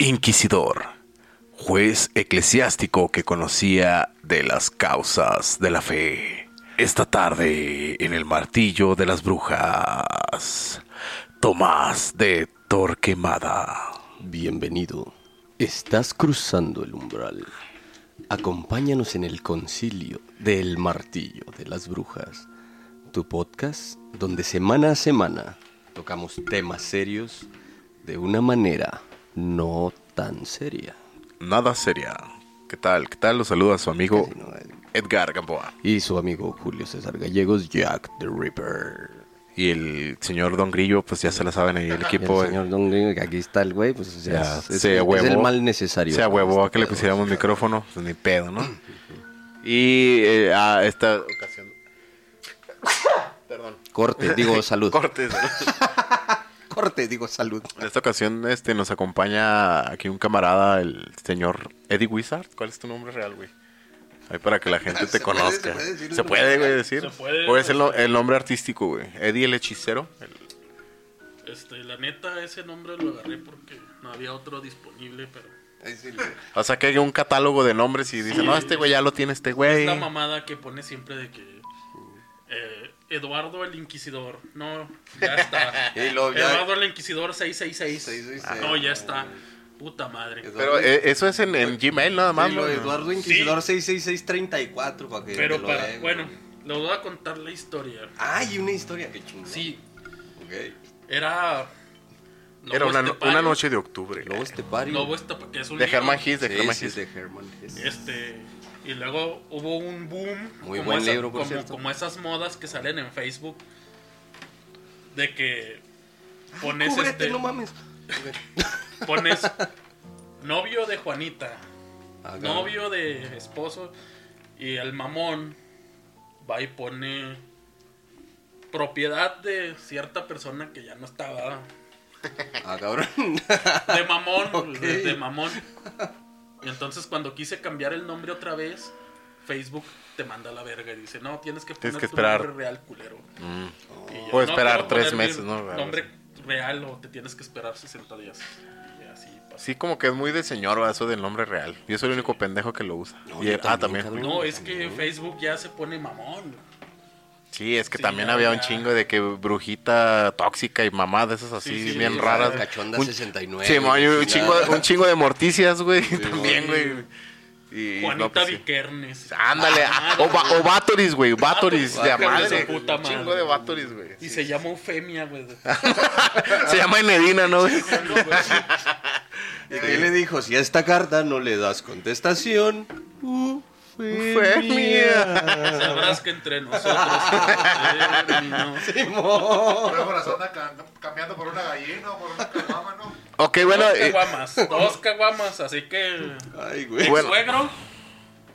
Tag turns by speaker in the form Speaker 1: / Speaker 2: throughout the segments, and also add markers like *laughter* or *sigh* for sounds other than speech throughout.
Speaker 1: inquisidor, juez eclesiástico que conocía de las causas de la fe. Esta tarde en el martillo de las brujas, Tomás de Torquemada.
Speaker 2: Bienvenido. Estás cruzando el umbral. Acompáñanos en el concilio del martillo de las brujas, tu podcast donde semana a semana tocamos temas serios de una manera no tan seria.
Speaker 1: Nada seria. ¿Qué tal? ¿Qué tal? Los saluda su amigo
Speaker 2: no, eh.
Speaker 1: Edgar Gamboa.
Speaker 2: Y su amigo Julio César Gallegos, Jack the Ripper.
Speaker 1: Y el señor Don Grillo, pues ya se la saben ahí, el equipo.
Speaker 2: el señor Don Gringo, que aquí está el güey, pues o sea,
Speaker 1: Ya,
Speaker 2: es, es-
Speaker 1: se
Speaker 2: es
Speaker 1: huevó.
Speaker 2: el mal necesario.
Speaker 1: Se huevó a
Speaker 2: este
Speaker 1: que le pusiéramos micrófono, pues ni pedo, ¿no? *laughs* Y eh, a esta ocasión. *laughs* Perdón.
Speaker 2: Corte, digo *laughs* salud.
Speaker 1: Cortes.
Speaker 2: Corte, digo salud.
Speaker 1: En esta ocasión este, nos acompaña aquí un camarada, el señor Eddie Wizard. ¿Cuál es tu nombre real, güey? Ahí para que la gente *laughs* te conozca.
Speaker 2: se puede decir
Speaker 1: ¿Se puede,
Speaker 2: nombre
Speaker 1: güey,
Speaker 2: real.
Speaker 1: decir?
Speaker 3: Se puede,
Speaker 1: ¿O es el, no- el nombre artístico, güey? Eddie el hechicero. El-
Speaker 3: Este, la neta, ese nombre lo agarré porque no había otro disponible, pero
Speaker 1: O sea, que hay un catálogo de nombres y dicen, no, este güey ya lo tiene este güey.
Speaker 3: es la mamada que pone siempre de que eh, Eduardo el Inquisidor, no, ya *laughs* está.
Speaker 2: Y ya-
Speaker 3: Eduardo el Inquisidor 666.
Speaker 2: 666.
Speaker 3: No, ya está. Puta madre.
Speaker 1: Pero eh, eso es en, en Gmail nada más,
Speaker 2: Sí, lo Eduardo Inquisidor 66634 para que
Speaker 3: Pero para,
Speaker 2: den.
Speaker 3: bueno, les voy a contar la historia.
Speaker 2: Ay, una historia que chingón.
Speaker 3: Sí,
Speaker 2: Ok.
Speaker 3: era
Speaker 1: Era una, una noche de octubre.
Speaker 2: Lobo Estepario.
Speaker 3: Lobo Estepa- que es un
Speaker 1: De
Speaker 3: libro.
Speaker 1: Herman Hesse, de
Speaker 2: Sí,
Speaker 1: Herman
Speaker 2: sí.
Speaker 3: Este, y luego hubo un boom.
Speaker 2: Muy
Speaker 3: como
Speaker 2: buen
Speaker 3: esa-
Speaker 2: libro, por
Speaker 3: como,
Speaker 2: cierto.
Speaker 3: como esas modas que salen en Facebook. De que pones
Speaker 2: Cúbrete,
Speaker 3: este.
Speaker 2: no mames.
Speaker 3: Pones *laughs* novio de Juanita.
Speaker 2: Ah,
Speaker 3: novio de esposo. Y el mamón va y pone propiedad de cierta persona que ya no estaba.
Speaker 2: Ah, cabrón.
Speaker 3: De mamón, *laughs*
Speaker 2: Ok.
Speaker 3: de, de mamón. Y entonces cuando quise cambiar el nombre otra vez, Facebook te manda a la verga y dice, no, tienes que poner
Speaker 1: Tienes que
Speaker 3: tu
Speaker 1: esperar.
Speaker 3: nombre real, culero.
Speaker 1: Mm.
Speaker 3: Yo, "No,
Speaker 1: esperar tres meses, ¿no?
Speaker 3: Nombre real o te tienes que esperar 60 días. Y así.
Speaker 1: Sí, como que es muy de señor ¿va? eso del nombre real. Yo soy el único pendejo que lo usa.
Speaker 2: No,
Speaker 1: Y-
Speaker 2: yo
Speaker 1: ah,
Speaker 2: también.
Speaker 3: No, es que Facebook ya se pone mamón.
Speaker 1: Sí, es que
Speaker 3: Sí,
Speaker 1: también
Speaker 3: ya,
Speaker 1: había un chingo de que brujita tóxica y mamá de esas así
Speaker 3: Sí, sí,
Speaker 1: bien
Speaker 3: sí,
Speaker 1: raras.
Speaker 2: Cachonda
Speaker 1: Un-
Speaker 2: 69.
Speaker 1: Sí, un, chingo, un chingo de morticias, güey. también, güey. Y,
Speaker 3: Juanita
Speaker 1: no, pues, sí.
Speaker 3: Vikernes.
Speaker 1: Ándale.
Speaker 3: Ah,
Speaker 1: o, va- o Vatoris, güey. Vatoris de madre.
Speaker 3: puta
Speaker 1: Un chingo de Vatoris, güey.
Speaker 3: Y se llama Eufemia, güey. *laughs*
Speaker 1: Se llama Enedina, ¿no? güey?
Speaker 2: ¿Y qué le dijo? Si a esta carta no le das contestación. Uh, fue,
Speaker 1: Fue
Speaker 2: mía.
Speaker 3: Sabrás que entre nosotros. *laughs* terminó.
Speaker 4: Cambiando por una gallina o por una caguama, ¿no?
Speaker 1: Ok, bueno.
Speaker 3: dos
Speaker 1: eh,
Speaker 3: caguamas. Dos caguamas. Así que.
Speaker 2: Ay, güey.
Speaker 1: Bueno.
Speaker 3: Suegro.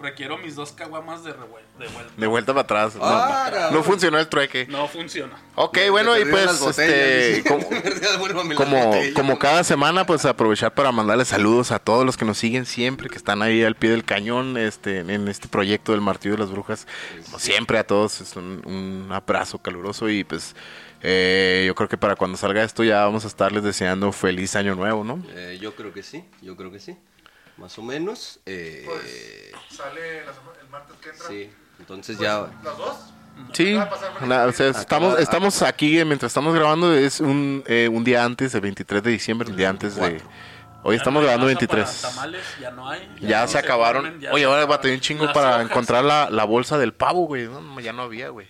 Speaker 3: Requiero mis dos caguamas de, revuel- de vuelta.
Speaker 1: de vuelta para atrás. No,
Speaker 2: Ah,
Speaker 1: funcionó el trueque.
Speaker 3: No funciona.
Speaker 1: Ok, bueno, y pues, este, como, *laughs* como, como cada semana, pues aprovechar para mandarles saludos a todos los que nos siguen siempre, que están ahí al pie del cañón, este, en este proyecto del Martillo de las Brujas. Como siempre, a todos es un, un abrazo caluroso y pues eh, yo creo que para cuando salga esto ya vamos a estarles deseando feliz año nuevo, ¿no?
Speaker 2: Eh, yo creo que sí, yo creo que sí. Más o menos. eh,
Speaker 4: Pues sale la el martes que entra.
Speaker 2: sí. Entonces
Speaker 4: Pues,
Speaker 2: ya.
Speaker 4: ¿Las dos?
Speaker 1: Sí, o sea, estamos, estamos aquí, eh, mientras estamos grabando, es un, eh, un día antes, el 23 de diciembre, un día antes de... Hoy
Speaker 3: Ya
Speaker 1: estamos
Speaker 3: no
Speaker 1: grabando
Speaker 3: masa
Speaker 1: 23.
Speaker 3: para Tamales, ya no hay.
Speaker 1: Ya,
Speaker 3: no
Speaker 1: se acabaron.
Speaker 3: ponen, ya
Speaker 1: Oye,
Speaker 3: se
Speaker 1: ahora batallé un chingo para
Speaker 3: hojas.
Speaker 1: encontrar la, la bolsa del pavo, güey. No, ya no había, güey.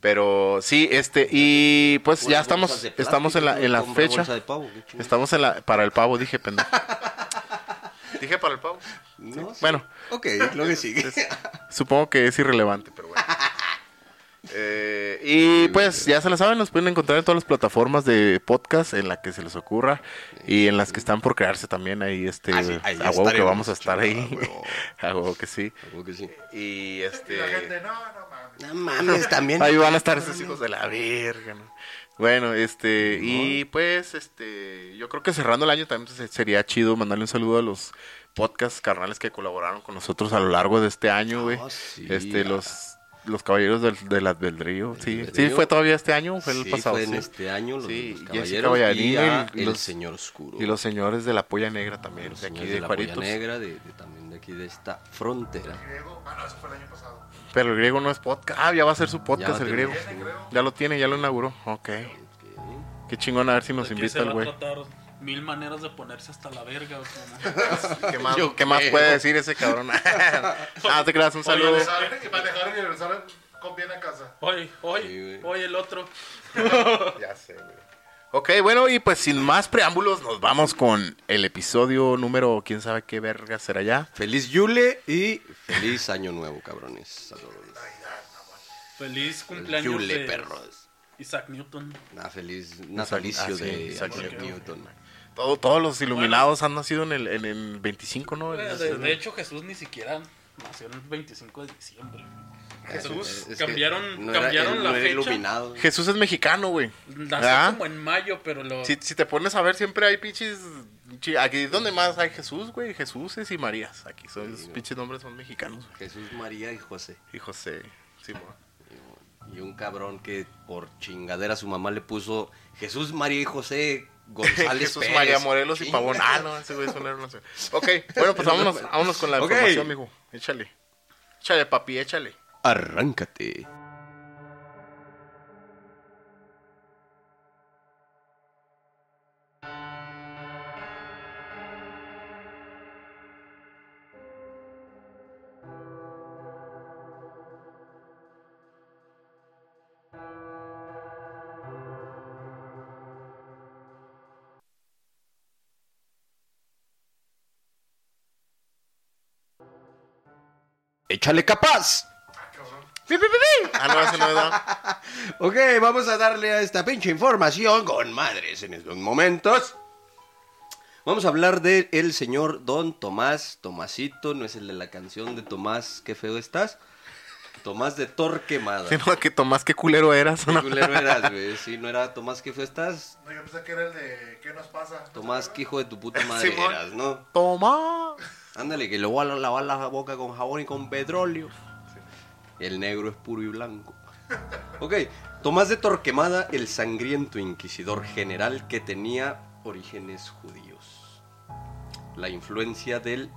Speaker 1: Pero sí, este, y pues ya estamos,
Speaker 2: plástico,
Speaker 1: estamos en la, en la fecha.
Speaker 2: bolsa de pavo.
Speaker 1: Estamos en la, para el pavo, dije, pendejo. *laughs* dije para el pavo.
Speaker 2: No, sí.
Speaker 1: Bueno,
Speaker 2: Ok, lo que sigue.
Speaker 1: supongo que es irrelevante, pero bueno. Eh, y pues ya se la saben, nos pueden encontrar en todas las plataformas de podcast en la que se les ocurra y en las que están por crearse también ahí este
Speaker 2: Ah, sí, ahí
Speaker 1: a huevo que vamos a estar ahí.
Speaker 2: huevo. *laughs*
Speaker 1: a huevo que sí.
Speaker 2: Algo que sí.
Speaker 1: Y
Speaker 4: Y
Speaker 1: este
Speaker 4: la gente, no, no mames.
Speaker 2: No mames, también.
Speaker 1: Ahí van a estar esos hijos de la verga, ¿no? Bueno, este, y pues, este, yo creo que cerrando el año también sería chido mandarle un saludo a los podcast carnales que colaboraron con nosotros a lo largo de este año, güey.
Speaker 2: Ah, sí.
Speaker 1: Este, los los caballeros del, del albedrío. Sí, sí, fue todavía este año, fue el
Speaker 2: Sí,
Speaker 1: pasado.
Speaker 2: fue en
Speaker 1: sí.
Speaker 2: este año los,
Speaker 1: Sí,
Speaker 2: los caballeros y a
Speaker 1: y
Speaker 2: el señor oscuro.
Speaker 1: Y los señores de la polla negra también,
Speaker 2: Los
Speaker 1: de aquí
Speaker 2: señores
Speaker 1: de,
Speaker 2: la Polla
Speaker 1: Juaritos.
Speaker 2: negra, de, de- también de aquí de esta frontera.
Speaker 4: Griego. Ah, no, eso fue el año pasado.
Speaker 1: Pero el griego no es podcast. Ah, ya va a ser su podcast el griego. Ya lo tiene, ya lo inauguró. Ok. Qué chingón a ver si nos invita el güey.
Speaker 3: mil maneras de ponerse hasta la verga. *laughs*
Speaker 1: ¿Qué más,
Speaker 2: Yo
Speaker 1: ¿qué más puede decir ese cabrón? *laughs* ah, te creas un saludo.
Speaker 3: Oye,
Speaker 4: Manejar- Y manejar y regresar con bien a casa.
Speaker 3: Oye,
Speaker 2: güey.
Speaker 3: oye el otro. *laughs*
Speaker 1: Ya sé, güey. Ok, bueno, y pues sin más preámbulos, nos vamos con el episodio número, quién sabe qué verga será ya.
Speaker 2: Feliz Yule y feliz año nuevo, cabrones. a todos.
Speaker 3: Feliz cumpleaños
Speaker 2: Yule,
Speaker 3: de
Speaker 2: perros.
Speaker 3: Isaac Newton.
Speaker 2: Una feliz natalicio
Speaker 1: ah, sí,
Speaker 2: de
Speaker 1: Isaac Newton.
Speaker 2: Newton.
Speaker 1: Todo- todos los iluminados han nacido en el, en el 25, ¿no? En
Speaker 3: De, de hecho, Jesús ni siquiera nació el 25 de diciembre.
Speaker 1: Jesús.
Speaker 2: Es que
Speaker 3: cambiaron
Speaker 2: no era-
Speaker 3: cambiaron
Speaker 2: él
Speaker 3: la
Speaker 2: no era
Speaker 3: fecha.
Speaker 2: iluminado.
Speaker 1: Jesús es mexicano, güey.
Speaker 3: Nació
Speaker 1: ¿Ah?
Speaker 3: como en mayo, pero lo.
Speaker 1: Si, si te pones a ver, siempre hay pinches. Aquí donde más hay Jesús, güey. Jesús y Marías. Aquí son, esos pinches nombres son mexicanos.
Speaker 2: Jesús, María y José.
Speaker 1: Y José. Simón.
Speaker 2: Y un cabrón que por chingadera su mamá le puso Jesús, María y José González *laughs*
Speaker 1: Jesús
Speaker 2: Pérez.
Speaker 1: María Morelos y. Pavón. Ah, no, ese güey es un héroe nacional. Ok, bueno, pues *laughs* vámonos, vámonos con la información, mijo. Échale. Échale, papi, échale.
Speaker 2: Arráncate. Échale capaz.
Speaker 1: Ah, no, ese no es. ¿no? *laughs*
Speaker 2: Ok, vamos a darle a esta pinche información con madres en estos momentos. Vamos a hablar de el señor Don Tomás, Tomasito, no es el de la canción de Tomás, qué feo estás. Tomás de Torquemada.
Speaker 1: Sí, no, que Tomás, qué culero eras.
Speaker 2: ¿Qué
Speaker 1: ¿no?
Speaker 2: culero eras, *laughs* güey? Sí, no era Tomás, qué feo estás.
Speaker 4: No, yo pensé que era el de ¿Qué nos pasa?
Speaker 2: Tomás, qué hijo de tu puta madre
Speaker 1: Simón.
Speaker 2: eras, ¿no?
Speaker 1: Tomás.
Speaker 2: Ándale, que le voy a lavar la boca con jabón y con petróleo. El negro es puro y blanco. Ok, Tomás de Torquemada, el sangriento inquisidor general que tenía orígenes judíos. La influencia del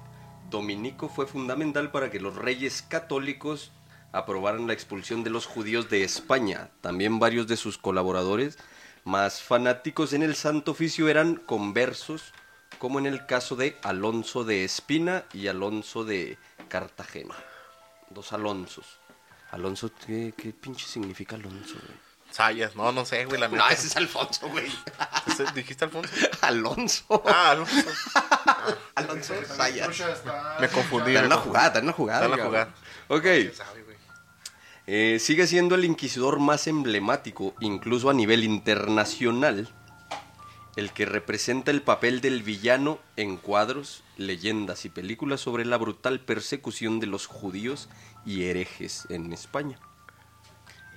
Speaker 2: dominico fue fundamental para que los reyes católicos aprobaran la expulsión de los judíos de España. También varios de sus colaboradores más fanáticos en el Santo Oficio eran conversos, como en el caso de Alonso de Espina y Alonso de Cartagena. Dos Alonsos. Alonso, ¿qué, qué pinche significa Alonso, güey?
Speaker 1: Sayas, no, no sé, güey, la
Speaker 2: No, ese es Alfonso, güey.
Speaker 1: ¿Ese- ¿Dijiste Alfonso? *laughs*
Speaker 2: Alonso.
Speaker 1: Ah, Alonso. *laughs*
Speaker 2: Alonso Sayas.
Speaker 1: Me confundí.
Speaker 2: Está en la jugada, está en la jugada.
Speaker 1: Está en la jugada.
Speaker 2: Ok. Eh, sigue siendo el inquisidor más emblemático, incluso a nivel internacional, el que representa el papel del villano en cuadros, leyendas y películas sobre la brutal persecución de los judíos y herejes en España.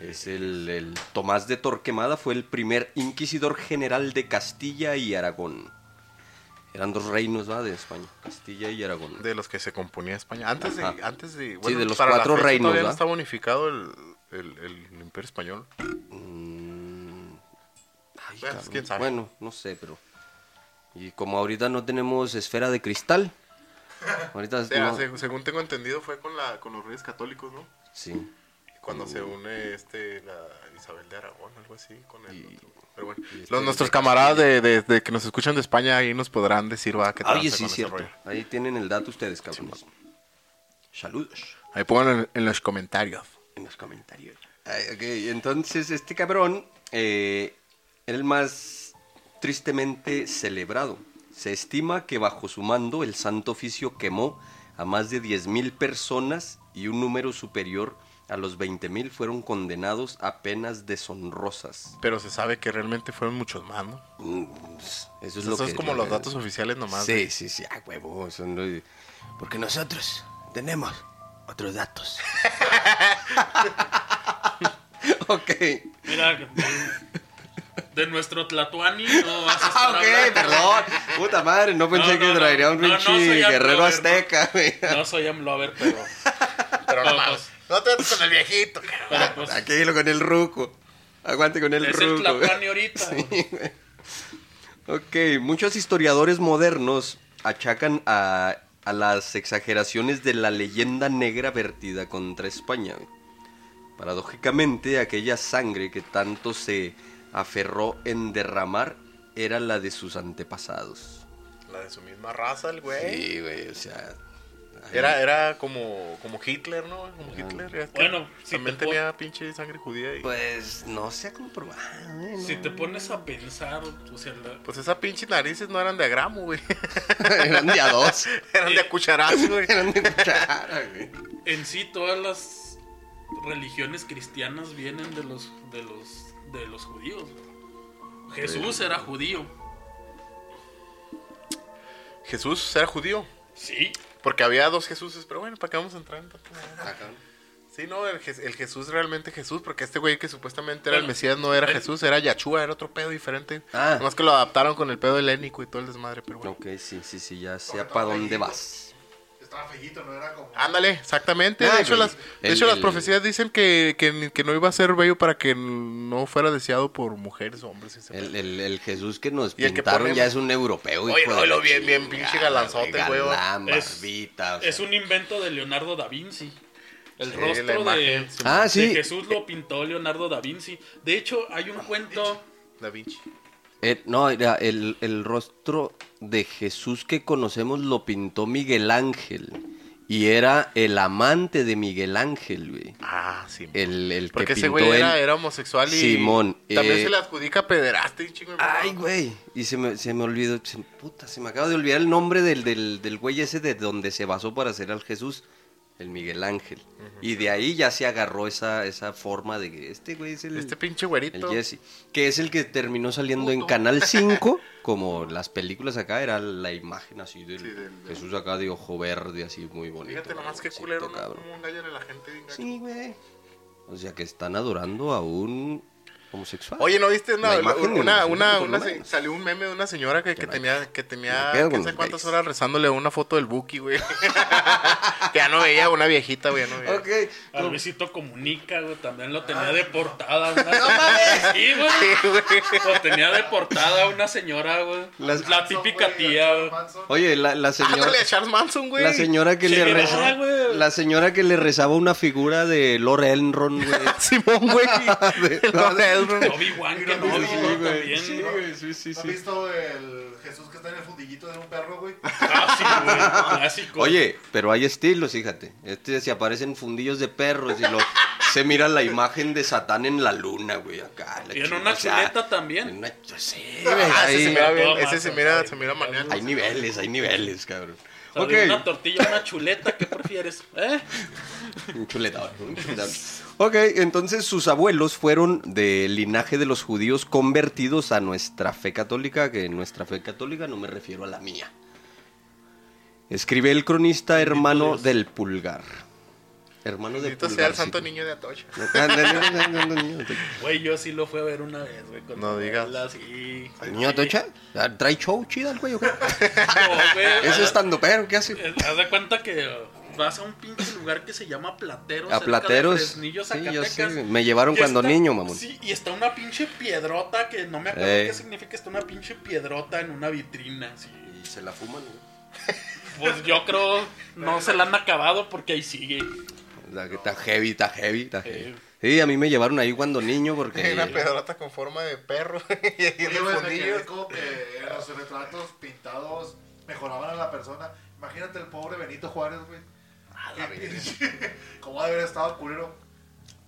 Speaker 2: Es el, el Tomás de Torquemada, fue el primer inquisidor general de Castilla y Aragón. Eran dos reinos ¿va? de España, Castilla y Aragón.
Speaker 1: De los que se componía España. Antes de, antes de,
Speaker 2: Sí, de los cuatro reinos,
Speaker 1: Todavía no estaba unificado el, el, el Imperio Español.
Speaker 2: Mm, ay,
Speaker 1: Pues,
Speaker 2: cabrón.
Speaker 1: quién sabe.
Speaker 2: Bueno, no sé, pero. Y como ahorita no tenemos esfera de cristal. Ahorita *laughs*
Speaker 1: O sea,
Speaker 2: no-
Speaker 1: se- según tengo entendido, fue con, la, con los reyes católicos, ¿no?
Speaker 2: Sí.
Speaker 1: Cuando se une este, la Isabel de Aragón, algo así, con el
Speaker 2: Y-
Speaker 1: otro. Pero bueno,
Speaker 2: y este
Speaker 1: los, nuestros camaradas de, de- de que nos escuchan de España ahí nos podrán decir, va, qué
Speaker 2: Oye,
Speaker 1: tranza
Speaker 2: sí, cierto.
Speaker 1: rollo.
Speaker 2: Ahí tienen el dato ustedes, cabrones. Saludos.
Speaker 1: Ahí pónganlo en, en los comentarios.
Speaker 2: En los comentarios. Ay, ok, entonces este cabrón eh, era el más tristemente celebrado. Se estima que bajo su mando el Santo Oficio quemó a más de 10.000 personas y un número superior a los 20.000 fueron condenados a penas deshonrosas.
Speaker 1: Pero se sabe que realmente fueron muchos más, ¿no?
Speaker 2: Mm, Eso es
Speaker 1: Esos
Speaker 2: lo
Speaker 1: son
Speaker 2: que...
Speaker 1: como los datos oficiales nomás.
Speaker 2: Sí,
Speaker 1: de-
Speaker 2: sí, sí, ah, huevo. son Porque nosotros tenemos otros datos. *laughs* *laughs* ok.
Speaker 3: Mira, de, nuestro Tlatuani no vas a *laughs* estar
Speaker 2: Ah, ok, perdón. Puta madre, no pensé
Speaker 3: No,
Speaker 2: que
Speaker 3: no,
Speaker 2: traería un pinche guerrero azteca, güey.
Speaker 3: No soy AMLover, pero. *laughs*
Speaker 1: Pero no
Speaker 3: pero,
Speaker 1: mames.
Speaker 3: pues,
Speaker 1: No te metas con el viejito.
Speaker 3: Pero pues
Speaker 2: Aquello con el ruco. Aguante con el
Speaker 3: es el
Speaker 2: ruco.
Speaker 3: Tlapani ahorita. *laughs*
Speaker 2: Ok, muchos historiadores modernos achacan a, a las exageraciones de la leyenda negra vertida contra España. Paradójicamente, aquella sangre que tanto se aferró en derramar era la de sus antepasados.
Speaker 1: La de su misma raza, el güey.
Speaker 2: Sí, güey, o sea...
Speaker 1: Era, era como, como Hitler, ¿no? Como Hitler. es que
Speaker 3: Bueno, si
Speaker 1: también
Speaker 3: te pon-
Speaker 1: tenía pinche sangre judía. Y... Pues,
Speaker 2: no se ha comprobado, ¿eh?
Speaker 3: Si te pones a pensar, o sea, la-
Speaker 1: pues esas pinches narices no eran de a gramo, güey. *laughs*
Speaker 2: Eran de a dos. *laughs*
Speaker 1: eran de a cucharazo, *laughs* güey.
Speaker 2: Eran de cuchara, güey.
Speaker 3: en sí todas las religiones cristianas vienen de los de los de los judíos. Jesús era judío.
Speaker 1: Jesús era judío.
Speaker 3: Sí.
Speaker 1: Porque había dos Jesuses, pero bueno, ¿para qué vamos a entrar en tanto? Sí, no, el, Je- el Jesús realmente Jesús, porque este güey que supuestamente era el Mesías no era
Speaker 3: el-
Speaker 1: Jesús, era Yachua, era otro pedo diferente.
Speaker 2: Ah.
Speaker 1: Nomás que lo adaptaron con el pedo helénico y todo el desmadre, pero bueno.
Speaker 2: Ok, sí, sí, sí, ya sé
Speaker 4: Porque
Speaker 2: para dónde vas.
Speaker 4: Estaba fellito, no era como.
Speaker 1: Ándale, exactamente.
Speaker 2: Ah,
Speaker 1: de hecho,
Speaker 2: güey.
Speaker 1: las, de
Speaker 2: El-
Speaker 1: hecho las profecías dicen que, que, que no iba a ser bello para que no fuera deseado por mujeres o hombres.
Speaker 2: El, el, el Jesús que nos
Speaker 1: que
Speaker 2: pintaron
Speaker 1: pone-
Speaker 2: ya es un europeo.
Speaker 1: Oye,
Speaker 2: hijo
Speaker 1: lo bien- pinche galanzote, güey.
Speaker 3: Es-
Speaker 2: barbita, o sea.
Speaker 3: Es un invento de Leonardo da Vinci. El
Speaker 1: Sí,
Speaker 3: rostro de,
Speaker 1: sí,
Speaker 2: Ah,
Speaker 3: de
Speaker 2: sí.
Speaker 3: Jesús lo pintó Leonardo da Vinci. De hecho, hay un cuento.
Speaker 1: Da Vinci.
Speaker 2: Eh, no, era el, el rostro de Jesús que conocemos lo pintó Miguel Ángel. Y era el amante de Miguel Ángel, güey.
Speaker 1: Ah, sí.
Speaker 2: El, el que
Speaker 1: Porque ese
Speaker 2: pintó
Speaker 1: güey era, homosexual y
Speaker 2: Simón,
Speaker 1: también
Speaker 2: eh,
Speaker 1: se le adjudica pederasta y chingo de
Speaker 2: Ay, güey. Y se me, se me olvidó. se- puta, se me acaba de olvidar el nombre del, del, del güey ese de donde se basó para hacer al Jesús. El Miguel Ángel. Y de ahí ya se agarró esa, esa forma de que este güey es el,
Speaker 1: Este pinche
Speaker 2: el
Speaker 1: güerito.
Speaker 2: Jesse. Que es el que terminó saliendo en. Canal *laughs* 5. como las películas acá, era la imagen así del,
Speaker 1: Sí, del- del-
Speaker 2: Jesús acá de ojo verde, así muy bonito.
Speaker 1: Fíjate nomás
Speaker 2: cabroncito,
Speaker 1: culero,
Speaker 2: cabrón.
Speaker 1: Cómo engañan a la gente. gacho.
Speaker 2: Sí, güey. O sea que están adorando a un homosexual.
Speaker 1: Oye, ¿no viste una, una, una, una salió un meme de una señora que, que
Speaker 2: no
Speaker 1: tenía, que tenía,
Speaker 2: no los
Speaker 1: cuántas
Speaker 2: gays.
Speaker 1: horas rezándole una foto del Buki, güey. *laughs* que ya no veía, una viejita, güey, ya no veía.
Speaker 2: Ok.
Speaker 3: A Luisito Comunica, güey, también lo tenía de portada. Una *laughs* señora. Sí, güey.
Speaker 1: Sí, güey.
Speaker 3: Lo tenía de portada una señora, güey.
Speaker 2: Las-
Speaker 3: La típica tía, güey.
Speaker 2: Oye, la, la señora...
Speaker 1: Ándale a Charles Manson, güey.
Speaker 2: La señora que
Speaker 3: Sí,
Speaker 2: le
Speaker 3: ¿verdad,
Speaker 2: reza,
Speaker 3: güey?
Speaker 2: la señora que le rezaba una figura de Lord Elrond, güey. *laughs*
Speaker 1: Simón, güey. Lord Elrond. *laughs*
Speaker 3: Obi-Wan que no
Speaker 4: Sí, güey,
Speaker 2: sí, güey, sí, sí,
Speaker 4: ¿No has
Speaker 2: sí.
Speaker 4: visto el Jesús que está en el fundillito de un perro, güey?
Speaker 3: Ah, sí, güey. Clásico.
Speaker 2: Oye, pero hay estilos, fíjate. Este se aparecen fundillos de perros y lo, se mira la imagen de Satán en la luna, güey, acá. la
Speaker 3: Y en una
Speaker 2: o sea,
Speaker 3: chuleta también.
Speaker 2: en una- sí, güey,
Speaker 1: Ah, ese se mira bien, ese se mira,
Speaker 3: güey.
Speaker 1: se mira maníaco.
Speaker 2: hay niveles, hay niveles, cabrón.
Speaker 3: Una tortilla, una chuleta, ¿qué prefieres? ¿Eh?
Speaker 2: Un chuletón, un chuletón. Ok, entonces sus abuelos fueron del linaje de los judíos convertidos a nuestra fe católica, que nuestra fe católica no me refiero a la mía. Escribe el cronista hermano del pulgar. Hermano del
Speaker 1: Bendito
Speaker 2: pulgar.
Speaker 1: sea el santo niño de Atocha.
Speaker 3: Güey, yo sí lo fui a ver una vez, güey. con
Speaker 1: No digas.
Speaker 3: sí.
Speaker 2: ¿Niño Atocha? Ah, ¿Trae show chida el güey o qué? *laughs*
Speaker 3: No, güey. *laughs*
Speaker 2: ¿Es estando pero ¿Qué hace?
Speaker 3: Haz de cuenta que vas a un pinche lugar que se llama Plateros.
Speaker 2: A
Speaker 3: de
Speaker 2: Plateros. Sí, yo sé. Me llevaron
Speaker 3: Y
Speaker 2: cuando
Speaker 3: está-
Speaker 2: niño, mamón.
Speaker 3: Sí, y está una pinche piedrota que no me acuerdo qué significa. Está una pinche piedrota en una vitrina. Sí.
Speaker 2: Y se la fuman, güey.
Speaker 3: Pues yo creo no se la han acabado porque ahí sigue.
Speaker 2: Está heavy, está heavy, está heavy. Sí, a mí me llevaron ahí cuando niño porque...
Speaker 1: Una pedrota con forma de perro. *laughs* y ahí en
Speaker 4: los retratos pintados mejoraban a la persona. Imagínate el pobre Benito Juárez, güey. *laughs* ¿Cómo ha de haber estado culero?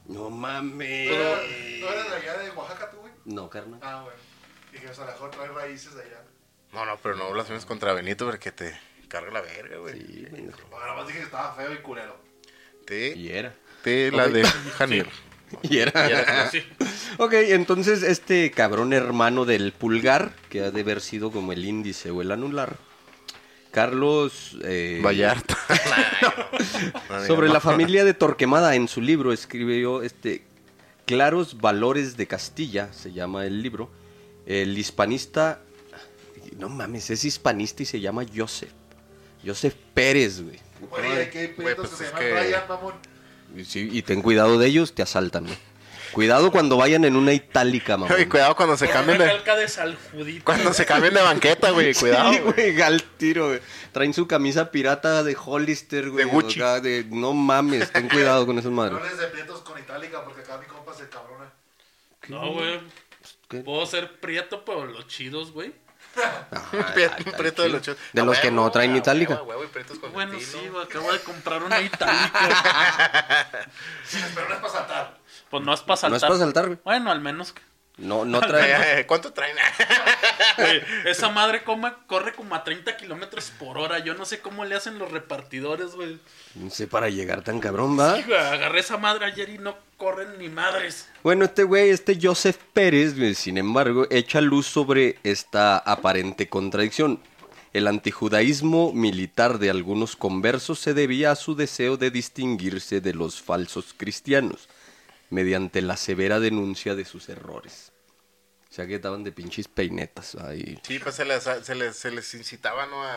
Speaker 2: No
Speaker 4: ¿Tú
Speaker 2: mames.
Speaker 4: tú eras de allá de Oaxaca, tú, güey?
Speaker 2: No, carnal.
Speaker 4: Ah, güey. Dije, o sea, a lo mejor trae raíces de allá.
Speaker 1: No, no, pero no blasfemes contra Benito porque te carga la verga, güey.
Speaker 2: Sí, pendejo.
Speaker 4: Bueno, nada más dije que estaba feo y culero.
Speaker 1: Te,
Speaker 2: Y era.
Speaker 1: te la de *laughs* Janiel.
Speaker 2: Y era.
Speaker 3: Sí.
Speaker 2: ok, entonces este cabrón hermano del pulgar, que ha de haber sido como el índice o el anular, Carlos... eh,
Speaker 1: Vallarta. *laughs*
Speaker 2: Sobre la familia de Torquemada, en su libro escribió este Claros Valores de Castilla, se llama el libro. El hispanista, no mames, es hispanista y se llama Joseph. Joseph Pérez, güey.
Speaker 4: Oye, hay que hay
Speaker 1: Güey,
Speaker 4: peditos
Speaker 1: pues
Speaker 4: que se
Speaker 1: es
Speaker 4: llaman
Speaker 1: que-
Speaker 4: Brian, mamón.
Speaker 2: Y, sí, y ten cuidado de ellos, te asaltan, güey. Cuidado cuando vayan en una itálica, mamá.
Speaker 1: Y cuidado cuando se
Speaker 3: Con
Speaker 1: cambien
Speaker 3: una
Speaker 1: de,
Speaker 3: calca de saljudito.
Speaker 1: cuando se cambien de banqueta, güey. Cuidado.
Speaker 2: Sí, *laughs*
Speaker 1: güey.
Speaker 2: güey, al tiro, güey. Traen su camisa pirata de Hollister, güey.
Speaker 1: De Gucci.
Speaker 2: acá de- no mames, ten *laughs* cuidado con esas
Speaker 4: No
Speaker 2: madres.
Speaker 4: les de prietos con itálica porque acá mi compa se cabrona.
Speaker 3: No, güey.
Speaker 2: ¿Qué?
Speaker 3: Puedo ser prieto, pero los chidos, güey. *laughs*
Speaker 1: Prieto de los chos-
Speaker 2: De los que no traen itálica.
Speaker 3: Bueno, sí, güey, acabo de comprar una *laughs* itálica.
Speaker 4: Pero no es para saltar.
Speaker 3: Pues no es para saltar.
Speaker 2: No es para saltar, güey.
Speaker 3: Bueno, al menos que.
Speaker 2: No, no *laughs* trae.
Speaker 1: ¿Cuánto traen? *laughs* *laughs*
Speaker 3: Esa madre come- corre como a 30 kilómetros por hora. Yo no sé cómo le hacen los repartidores, güey.
Speaker 2: No sé para llegar tan cabrón, ¿va?
Speaker 3: Sí, güey, Agarré esa madre ayer y no corren ni madres.
Speaker 2: Bueno, este güey, este Joseph Pérez, sin embargo, echa luz sobre esta aparente contradicción. El antijudaísmo militar de algunos conversos se debía a su deseo de distinguirse de los falsos cristianos, mediante la severa denuncia de sus errores. O sea que estaban de pinches peinetas ahí.
Speaker 1: Sí, pues se les, se les, se les incitaba, ¿no? A,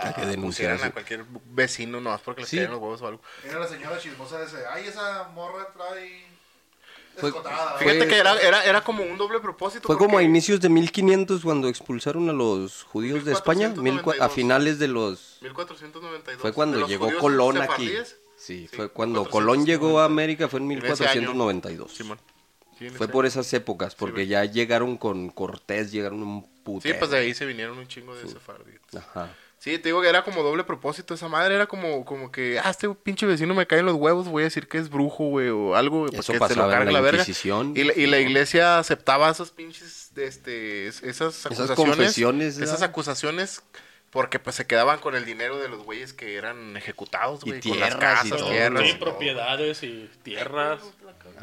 Speaker 1: a,
Speaker 2: A que denunciaran,
Speaker 1: a cualquier vecino, nomás porque les
Speaker 2: Sí.
Speaker 1: caían los huevos o algo.
Speaker 4: Era la señora chismosa de ese. Ay, esa morra trae.
Speaker 2: Fue-
Speaker 4: escotada.
Speaker 2: fue-
Speaker 1: Fíjate que era, era, era como un doble propósito.
Speaker 2: Fue como a
Speaker 1: porque-
Speaker 2: inicios de 1500 cuando expulsaron a los judíos de España, mil a
Speaker 1: 1492.
Speaker 2: finales de los
Speaker 1: 1492.
Speaker 2: Fue cuando
Speaker 1: los
Speaker 2: llegó Colón aquí.
Speaker 1: sefardíes.
Speaker 2: Sí,
Speaker 1: Sí,
Speaker 2: fue cuando Colón llegó a América, fue en
Speaker 1: En ese año.
Speaker 2: 1492.
Speaker 1: Simón. Sí, en
Speaker 2: Fue por esas épocas, porque ya llegaron con Cortés, llegaron un
Speaker 1: Sí,
Speaker 2: putero.
Speaker 1: pues de ahí se vinieron un chingo de sefardíes.
Speaker 2: Ajá.
Speaker 1: Sí, te digo que era como doble propósito esa madre, era como, como que, ah, este pinche vecino me cae en los huevos, voy a decir que es brujo, güey, o algo,
Speaker 2: Eso
Speaker 1: porque se lo
Speaker 2: en
Speaker 1: carga
Speaker 2: la
Speaker 1: la verga. Y la, y la iglesia aceptaba esos pinches, este, es- esas acusaciones.
Speaker 2: confesiones,
Speaker 1: Esas acusaciones, porque pues se quedaban con el dinero de los güeyes que eran ejecutados,
Speaker 2: Y
Speaker 1: güey, con las
Speaker 2: tierras y
Speaker 1: casas,
Speaker 2: todo,
Speaker 1: tierras.
Speaker 3: Sí,
Speaker 1: y
Speaker 3: propiedades y tierras.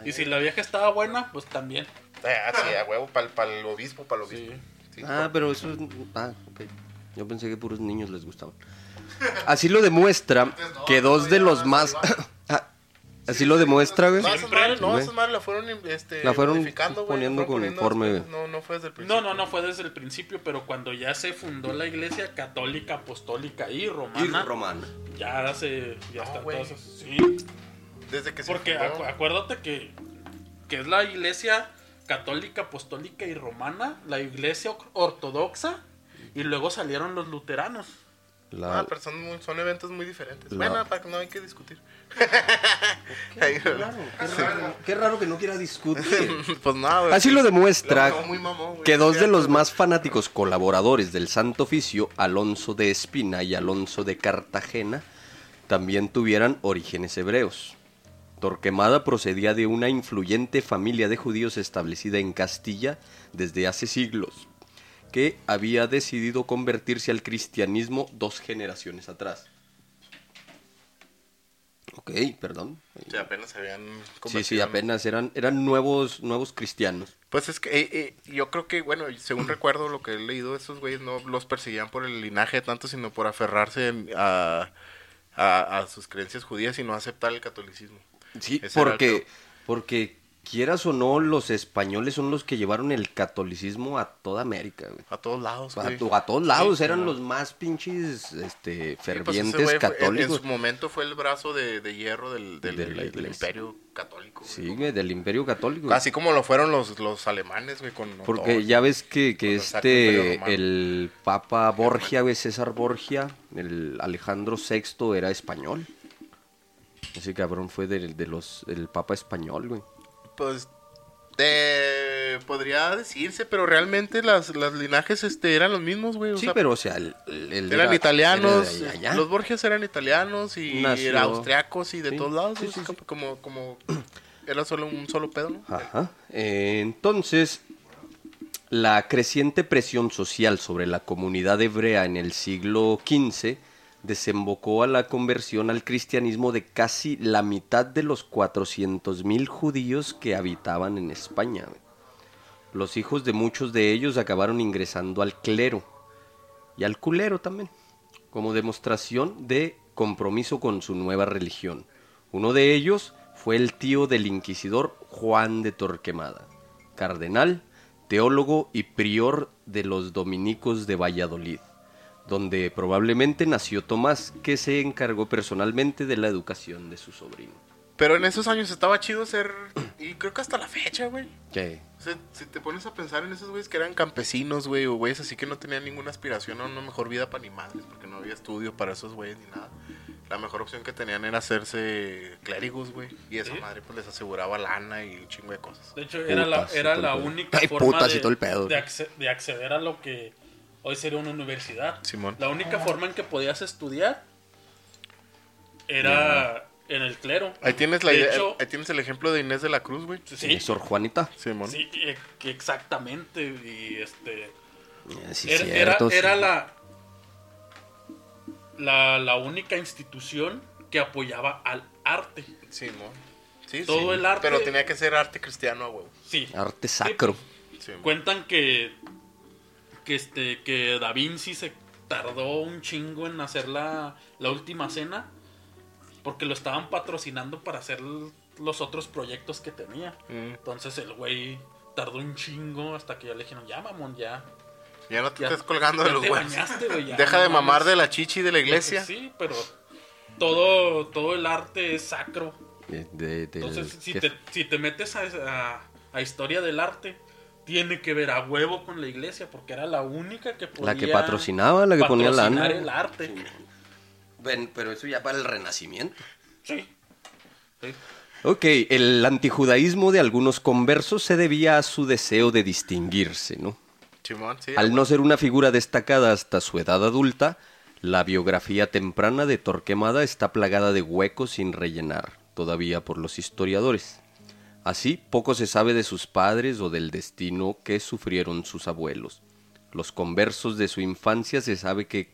Speaker 3: Y si la vieja estaba buena, pues también.
Speaker 1: Ah, sí, a huevo, para el obispo, para el obispo.
Speaker 3: Sí.
Speaker 1: Sí,
Speaker 2: Ah, pero eso es... Ah, ok. Yo pensé que puros niños les gustaban. Así lo demuestra que dos de los más... *coughs* Así lo demuestra, güey.
Speaker 1: No, esas
Speaker 3: Siempre,
Speaker 1: madres, no,
Speaker 2: güey.
Speaker 1: esas madres la fueron este,
Speaker 2: La fueron poniendo.
Speaker 1: No, no fue desde el principio.
Speaker 3: No, no, no fue desde el principio, pero cuando ya se fundó la iglesia católica, apostólica y romana,
Speaker 2: Y romana.
Speaker 3: ya se. Ya
Speaker 1: No,
Speaker 3: todas esas- Sí,
Speaker 1: Desde que se
Speaker 3: porque
Speaker 1: fundó.
Speaker 3: acu- acuérdate que, que es la iglesia católica, apostólica y romana, la iglesia or- ortodoxa, y luego salieron los luteranos.
Speaker 2: La-
Speaker 1: Ah, pero son, muy- son eventos muy diferentes.
Speaker 2: La-
Speaker 1: Bueno, para que no hay que discutir.
Speaker 2: Qué raro, qué raro, qué raro que no quiera discutir. *laughs*
Speaker 1: pues nada.
Speaker 2: Así lo demuestra que dos de los más fanáticos colaboradores del Santo Oficio, Alonso de Espina y Alonso de Cartagena, también tuvieran orígenes hebreos. Torquemada procedía de una influyente familia de judíos establecida en Castilla desde hace siglos, que había decidido convertirse al cristianismo dos generaciones atrás. Ok, perdón.
Speaker 1: Sí, apenas habían
Speaker 2: Sí, sí, apenas eran, eran nuevos, nuevos cristianos.
Speaker 1: Pues es que eh, eh, yo creo que, bueno, según recuerdo lo que he leído, esos güeyes no los perseguían por el linaje tanto, sino por aferrarse a, a, a sus creencias judías y no aceptar el catolicismo.
Speaker 2: Sí,
Speaker 1: Ese
Speaker 2: porque, porque quieras o no, los españoles son los que llevaron el catolicismo a toda América, güey.
Speaker 1: A todos lados,
Speaker 2: A,
Speaker 1: güey.
Speaker 2: to- a todos lados
Speaker 1: Sí,
Speaker 2: eran los más pinches este,
Speaker 1: Sí, pues
Speaker 2: fervientes
Speaker 1: güey fue- en-
Speaker 2: católicos.
Speaker 1: En, su momento fue el brazo de, de hierro del,
Speaker 2: De
Speaker 1: imperio católico.
Speaker 2: Sí, güey, del imperio católico.
Speaker 1: Así como lo fueron los, los alemanes, güey, con
Speaker 2: Porque ya ves que, que este, el Papa Borgia, güey, César Borgia, el Alejandro VI era español. Ese cabrón fue del- de, los, el Papa español, güey.
Speaker 1: Pues eh, podría decirse, pero realmente las, las linajes este, eran los mismos, güey. o
Speaker 2: Sí,
Speaker 1: sea,
Speaker 2: pero o sea, el, el
Speaker 1: eran
Speaker 2: era-
Speaker 1: italianos,
Speaker 2: era de allá.
Speaker 1: los Borges eran italianos y
Speaker 2: Nació-
Speaker 1: eran austriacos y de
Speaker 2: Sí,
Speaker 1: todos lados,
Speaker 2: sí, sí, sí.
Speaker 1: como como era solo un solo pedo, ¿no?
Speaker 2: Ajá. Eh, entonces, la creciente presión social sobre la comunidad hebrea en el siglo XV desembocó a la conversión al cristianismo de casi la mitad de los 400.000 judíos que habitaban en España. Los hijos de muchos de ellos acabaron ingresando al clero y al culero también, como demostración de compromiso con su nueva religión. Uno de ellos fue el tío del inquisidor Juan de Torquemada, cardenal, teólogo y prior de los dominicos de Valladolid, donde probablemente nació Tomás, que se encargó personalmente de la educación de su sobrino.
Speaker 1: Pero en esos años estaba chido ser. Y creo que hasta la fecha, güey.
Speaker 2: ¿Qué?
Speaker 1: O sea, si te pones a pensar en esos güeyes que eran campesinos, güey, o güeyes así que no tenían ninguna aspiración a una mejor vida para animales, porque no había estudio para esos güeyes ni nada. La mejor opción que tenían era hacerse clérigos, güey. Y esa
Speaker 3: Sí.
Speaker 1: madre pues les aseguraba lana y un chingo de cosas.
Speaker 3: De hecho, era la,
Speaker 2: Putas y
Speaker 3: era la única
Speaker 2: Ay,
Speaker 3: forma
Speaker 2: putas y
Speaker 3: de,
Speaker 2: todo el pedo.
Speaker 3: de acce- de acceder a lo que hoy sería una universidad.
Speaker 1: Simón.
Speaker 3: La única forma en que podías estudiar era en el clero.
Speaker 1: Ahí tienes, la
Speaker 3: De
Speaker 1: idea-
Speaker 3: hecho,
Speaker 1: ahí tienes el ejemplo de Inés de la Cruz, güey.
Speaker 3: sí,
Speaker 2: Sor Juanita.
Speaker 1: Simón.
Speaker 3: sí, que exactamente. Y este.
Speaker 2: Eh, Sí,
Speaker 3: era,
Speaker 2: cierto,
Speaker 3: era, era
Speaker 2: sí.
Speaker 3: la, la la única institución que apoyaba al arte.
Speaker 1: Simón. Sí,
Speaker 3: Todo
Speaker 1: sí.
Speaker 3: el arte-
Speaker 1: Pero tenía que ser arte cristiano, güey.
Speaker 3: Sí.
Speaker 2: Arte sacro.
Speaker 1: Simón.
Speaker 3: Cuentan que que este que Da Vinci se tardó un chingo en hacer la, la última cena porque lo estaban patrocinando para hacer los otros proyectos que tenía.
Speaker 1: Mm.
Speaker 3: Entonces el güey tardó un chingo hasta que ya le dijeron, ya mamón, ya.
Speaker 1: Ya no te
Speaker 3: ya-
Speaker 1: estés colgando
Speaker 3: ya
Speaker 1: de los
Speaker 3: te
Speaker 1: huevos. Deja
Speaker 3: no
Speaker 1: de mamar
Speaker 3: mames".
Speaker 1: de la chichi de la iglesia.
Speaker 3: Sí, pero todo, todo el arte es sacro.
Speaker 2: De- de- de-
Speaker 3: Entonces, si te, si te metes a, a, a historia del arte, tiene que ver a huevo con la iglesia, porque era la única que podía
Speaker 2: La que patrocinaba, la que ponía lana.
Speaker 3: el arte.
Speaker 2: Ven, pero eso ya para el renacimiento.
Speaker 3: Sí. Sí.
Speaker 2: Ok, el antijudaísmo de algunos conversos se debía a su deseo de distinguirse, ¿no?
Speaker 1: Simón, sí.
Speaker 2: Al no ser una figura destacada hasta su edad adulta, la biografía temprana de Torquemada está plagada de huecos sin rellenar, todavía por los historiadores. Así, poco se sabe de sus padres o del destino que sufrieron sus abuelos. Los conversos de su infancia se sabe que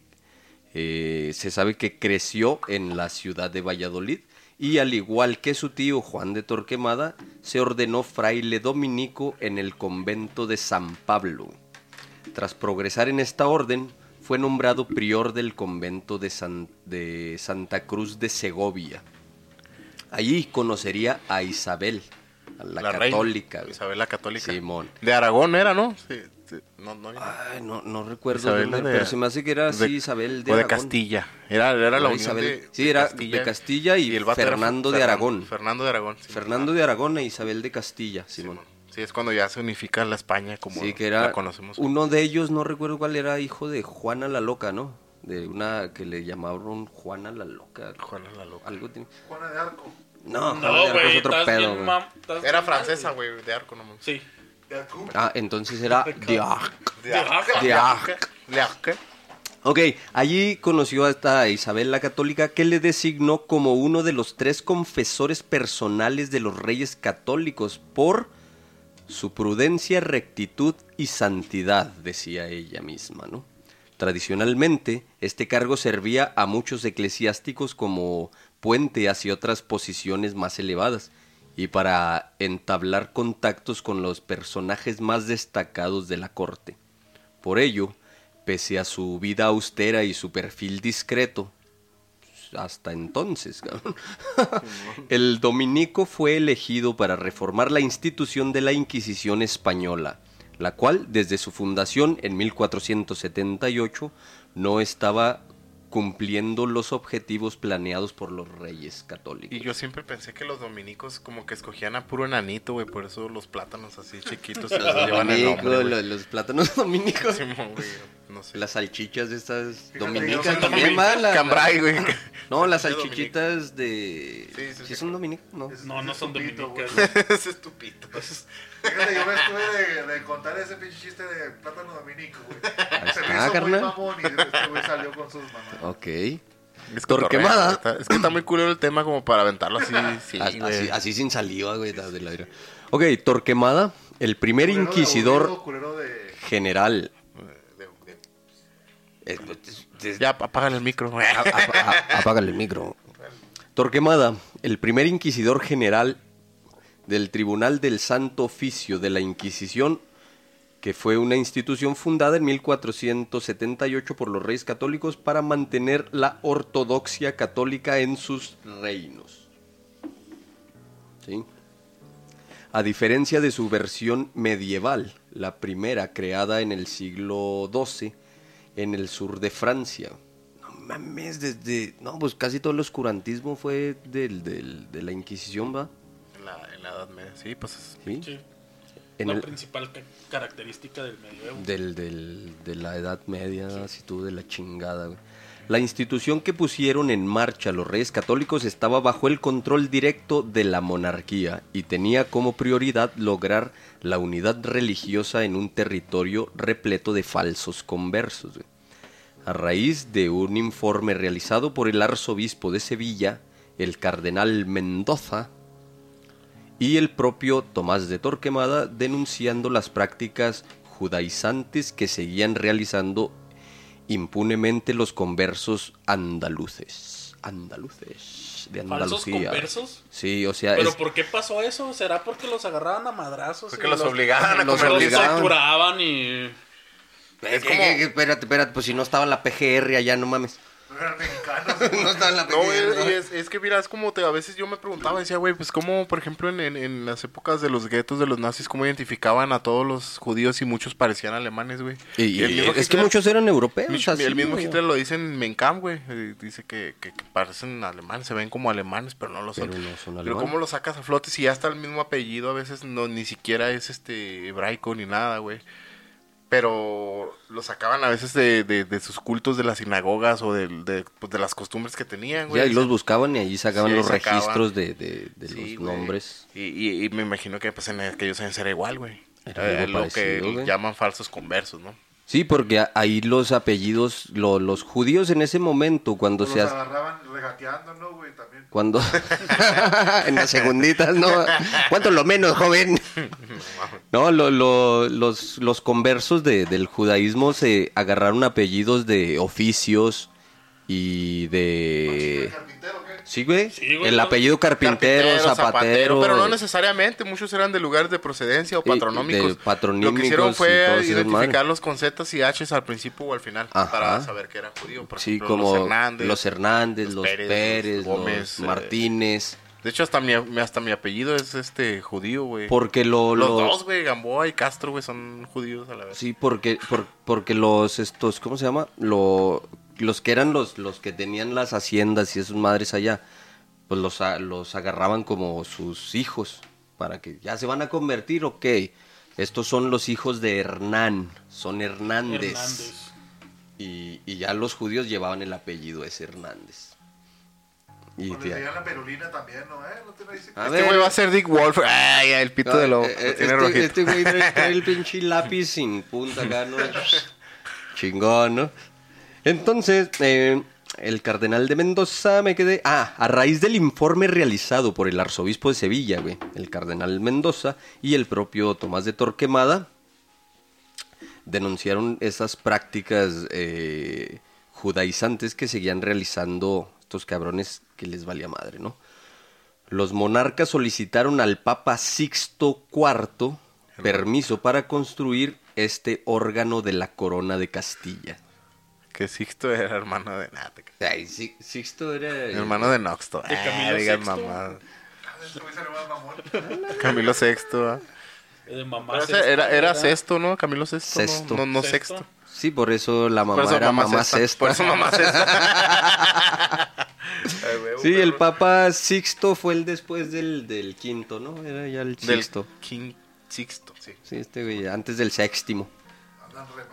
Speaker 2: eh, se sabe que creció en la ciudad de Valladolid y al igual que su tío Juan de Torquemada, se ordenó fraile dominico en el convento de San Pablo. Tras progresar en esta orden, fue nombrado prior del convento de, San- de Santa Cruz de Segovia. Allí conocería a Isabel, la, católica.
Speaker 1: Isabel la católica.
Speaker 2: Simón.
Speaker 1: De Aragón era, ¿no? Sí, sí. No, no,
Speaker 2: Ay, no, no recuerdo,
Speaker 1: Isabel
Speaker 2: dónde,
Speaker 1: de-
Speaker 2: pero se me hace que era así Isabel de
Speaker 1: o de
Speaker 2: Aragón.
Speaker 1: Castilla. Era, era la
Speaker 2: Isabel-
Speaker 1: de,
Speaker 2: sí, era de Castilla y Fernando de Aragón.
Speaker 1: Fernando de Aragón. sí.
Speaker 2: Fernando de Aragón e Isabel de Castilla, Simón.
Speaker 1: Simón. Sí, es cuando ya se unifica la España como
Speaker 2: Sí, que
Speaker 1: la
Speaker 2: era
Speaker 1: conocemos.
Speaker 2: uno de ellos, no recuerdo cuál era, hijo de Juana la Loca, ¿no? De una que le llamaron Juana la Loca.
Speaker 1: Juana la Loca.
Speaker 2: Algo tiene-
Speaker 4: Juana de Arco.
Speaker 2: No,
Speaker 3: No,
Speaker 2: Arco
Speaker 3: güey,
Speaker 2: es otro pedo,
Speaker 3: bien
Speaker 2: güey.
Speaker 3: mam-
Speaker 1: Era francesa, güey, de arco nomás.
Speaker 3: Sí.
Speaker 4: De Arco.
Speaker 2: Ah, entonces era.
Speaker 1: De
Speaker 3: De Arco.
Speaker 2: De Arco.
Speaker 1: De Arco.
Speaker 2: Ok, allí conoció a esta Isabel la Católica que le designó como uno de los tres confesores personales de los reyes católicos por su prudencia, rectitud y santidad, decía ella misma, ¿no? Tradicionalmente, este cargo servía a muchos eclesiásticos como puente hacia otras posiciones más elevadas y para entablar contactos con los personajes más destacados de la corte. Por ello, pese a su vida austera y su perfil discreto, hasta entonces, *laughs* el dominico fue elegido para reformar la institución de la Inquisición española, la cual desde su fundación en 1478 no estaba cumpliendo los objetivos planeados por los reyes católicos.
Speaker 1: Y yo siempre pensé que los dominicos como que escogían a puro enanito, güey, por eso los plátanos así chiquitos se los llevan el nombre,
Speaker 2: los, plátanos *laughs* dominicos.
Speaker 1: Güey, no sé.
Speaker 2: Las salchichas de estas dominicas también,
Speaker 1: Cambrai, güey.
Speaker 2: No, *laughs* las salchichitas de...
Speaker 1: Sí, sí,
Speaker 2: ¿Sí
Speaker 1: sí.
Speaker 2: son dominicas? No.
Speaker 3: No, no son
Speaker 4: estupito,
Speaker 3: dominicas. *laughs*
Speaker 1: es estúpido.
Speaker 4: Fíjate, yo me estuve de, de contar ese pinche chiste de plátano dominico, güey. Se me hizo
Speaker 2: carnal.
Speaker 4: muy mamón y este güey salió con sus mamás.
Speaker 2: Ok.
Speaker 1: Es
Speaker 2: Torquemada.
Speaker 1: está- Es que está muy culero el tema como para aventarlo así. Sí,
Speaker 2: así, así sin saliva, güey. de la ira. Ok, Torquemada, el primer
Speaker 4: Culero de
Speaker 2: inquisidor
Speaker 4: aburrido, culero de...
Speaker 2: general.
Speaker 1: De- de-
Speaker 2: es-
Speaker 1: Ya, apágale el micro.
Speaker 2: a- a- a- apágale el micro. *laughs* Torquemada, el primer inquisidor general del Tribunal del Santo Oficio de la Inquisición, que fue una institución fundada en 1478 por los reyes católicos para mantener la ortodoxia católica en sus reinos. ¿Sí? A diferencia de su versión medieval, la primera creada en el siglo XII en el sur de Francia. No mames, desde... No, pues casi todo el oscurantismo fue del, del- de la Inquisición, ¿va?
Speaker 1: En la, en la Edad Media, sí, pues es-
Speaker 2: Sí.
Speaker 3: Sí.
Speaker 2: En
Speaker 3: la
Speaker 2: el-
Speaker 3: principal ca- característica del medioevo.
Speaker 2: del, del- de la Edad Media, así tú de la chingada, güey. La institución que pusieron en marcha los reyes católicos estaba bajo el control directo de la monarquía y tenía como prioridad lograr la unidad religiosa en un territorio repleto de falsos conversos. güey. A raíz de un informe realizado por el arzobispo de Sevilla, el cardenal Mendoza, y el propio Tomás de Torquemada denunciando las prácticas judaizantes que seguían realizando impunemente los conversos andaluces. Andaluces de
Speaker 3: ¿Falsos
Speaker 2: Andalucía.
Speaker 3: conversos?
Speaker 2: Sí, o sea,
Speaker 3: ¿Pero
Speaker 2: es-
Speaker 3: por qué pasó eso? ¿Será porque los agarraban a madrazos?
Speaker 1: Porque
Speaker 3: y
Speaker 1: los obligaban a
Speaker 2: los
Speaker 3: Los
Speaker 2: obligaban.
Speaker 3: torturaban y...
Speaker 2: Es
Speaker 1: como-
Speaker 2: espérate, espérate, pues si no estaba la PGR allá, no mames. *laughs*
Speaker 4: No eran mexicanos.
Speaker 2: no estaba la
Speaker 1: No, es, y es, es que mira, es como te, a veces yo me preguntaba, decía, güey, pues cómo, por ejemplo, en, en, en las épocas de los guetos de los nazis, cómo identificaban a todos los judíos y muchos parecían alemanes, güey.
Speaker 2: Y,
Speaker 1: el
Speaker 2: y-
Speaker 1: mismo
Speaker 2: es que muchos eran europeos.
Speaker 1: Mich-
Speaker 2: así,
Speaker 1: el mismo
Speaker 2: güey.
Speaker 1: Hitler lo dice en Mein Kampf, güey. eh, Dice que, que- que parecen alemanes, se ven como alemanes, pero no lo son.
Speaker 2: Pero no son
Speaker 1: Pero
Speaker 2: alemanes.
Speaker 1: cómo lo sacas a flote si ya está el mismo apellido, a veces no ni siquiera es este hebraico ni nada, güey. Pero lo sacaban a veces de, de- de sus cultos de las sinagogas o de, de, pues, de las costumbres que tenían,
Speaker 2: Y
Speaker 1: güey.
Speaker 2: ahí los buscaban y allí sacaban
Speaker 1: Sí,
Speaker 2: los
Speaker 1: sacaban.
Speaker 2: registros de,
Speaker 1: Sí,
Speaker 2: los
Speaker 1: güey.
Speaker 2: nombres.
Speaker 1: Y, y- y me imagino que pues en aquellos años era igual, güey.
Speaker 2: Era
Speaker 1: Eh, lo que
Speaker 2: güey.
Speaker 1: llaman falsos conversos, ¿no?
Speaker 2: Sí, porque ahí los apellidos, lo- los judíos en ese momento, cuando
Speaker 4: Los
Speaker 2: se... ha-
Speaker 4: agarraban regateando, ¿no, güey? También.
Speaker 2: Cuando... *laughs* en las segunditas, ¿no? ¿Cuánto lo menos, joven? No, lo- lo- los, los conversos de- del judaísmo se agarraron apellidos de oficios y
Speaker 4: ¿El
Speaker 2: de...
Speaker 4: carpintero?
Speaker 2: Sí, güey.
Speaker 3: Sí, güey,
Speaker 2: El
Speaker 3: no-
Speaker 2: apellido carpintero, zapatero.
Speaker 1: Pero no necesariamente, muchos eran de lugares de procedencia o patronómicos.
Speaker 2: de patronímicos
Speaker 1: Lo que hicieron fue identificarlos con Zetas y H's al principio o al final
Speaker 2: Ajá.
Speaker 1: para saber que era judío. Por
Speaker 2: Sí,
Speaker 1: ejemplo,
Speaker 2: como
Speaker 1: los Hernández.
Speaker 2: los Hernández,
Speaker 1: los
Speaker 2: los
Speaker 1: Pérez,
Speaker 2: Pérez,
Speaker 1: los
Speaker 2: los,
Speaker 1: Gómez, eh,
Speaker 2: Martínez.
Speaker 1: De hecho, hasta mi, hasta mi apellido es este judío, güey.
Speaker 2: Porque lo,
Speaker 1: Los
Speaker 2: lo-
Speaker 1: dos, güey, Gamboa y Castro, güey, son judíos a la vez.
Speaker 2: Sí, porque, por- porque los estos, ¿cómo se llama? Lo, los que eran los, los que tenían las haciendas y esas madres allá, pues los, los agarraban como sus hijos, para que ya se van a convertir, ok. Estos son los hijos de Hernán, son Hernández.
Speaker 3: Hernández.
Speaker 2: Y, y ya los judíos llevaban el apellido ese Hernández. Y
Speaker 4: veían la perulina también, ¿no? ¿Eh? ¿No te lo dice?
Speaker 2: A
Speaker 1: Este güey va a ser Dick Wolf. Ay, el pito de lo,
Speaker 2: Ah, eh,
Speaker 1: lo tiene
Speaker 2: este, este güey trae, trae el *laughs* pinche lápiz sin punta acá, ¿no? *laughs* Chingón, ¿no? Entonces, eh, el cardenal de Mendoza me quedé... Ah, a raíz del informe realizado por el arzobispo de Sevilla, güey, el cardenal Mendoza y el propio Tomás de Torquemada, denunciaron esas prácticas eh, judaizantes que seguían realizando estos cabrones que les valía madre, ¿no? Los monarcas solicitaron al Papa Sixto IV permiso para construir este órgano de la corona de Castilla.
Speaker 1: Que Sixto era hermano de... Nah, te creas.
Speaker 2: Ay, Si- Sixto era...
Speaker 1: hermano de Noxto.
Speaker 3: De
Speaker 1: Ah,
Speaker 3: Camilo
Speaker 1: digan
Speaker 3: Sexto.
Speaker 1: mamá. Camilo Sexto. ¿ah?
Speaker 3: De mamá
Speaker 1: Pero ese
Speaker 3: sexta,
Speaker 1: era, era sexto, ¿no? Camilo Sexto. no-
Speaker 2: Sexto.
Speaker 1: No, no,
Speaker 3: Sexto.
Speaker 1: sexto.
Speaker 2: Sí, por eso la mamá
Speaker 1: eso
Speaker 2: era mamá
Speaker 1: sexta.
Speaker 2: sexta.
Speaker 1: Por eso mamá *laughs* sexta.
Speaker 2: Sí, el. Papa Sixto fue el después del, del quinto, ¿no? Era ya el
Speaker 1: Del
Speaker 2: sexto.
Speaker 1: King Sixto, sí.
Speaker 2: Sí, este güey, antes del séptimo.
Speaker 4: Andan re.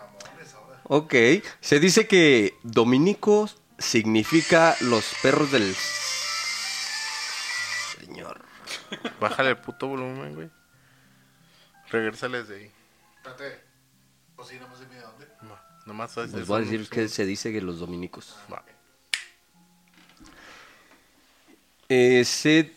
Speaker 2: Ok, se dice que Dominico significa los perros del Señor.
Speaker 1: Bájale el puto volumen, güey. Regrésales de ahí.
Speaker 4: Espérate. Pues sí, nomás dime de dónde.
Speaker 1: Va, Nomás sabes
Speaker 2: Les voy a
Speaker 1: no-
Speaker 2: decir que se dice que los dominicos.
Speaker 1: Va.
Speaker 2: Eh, se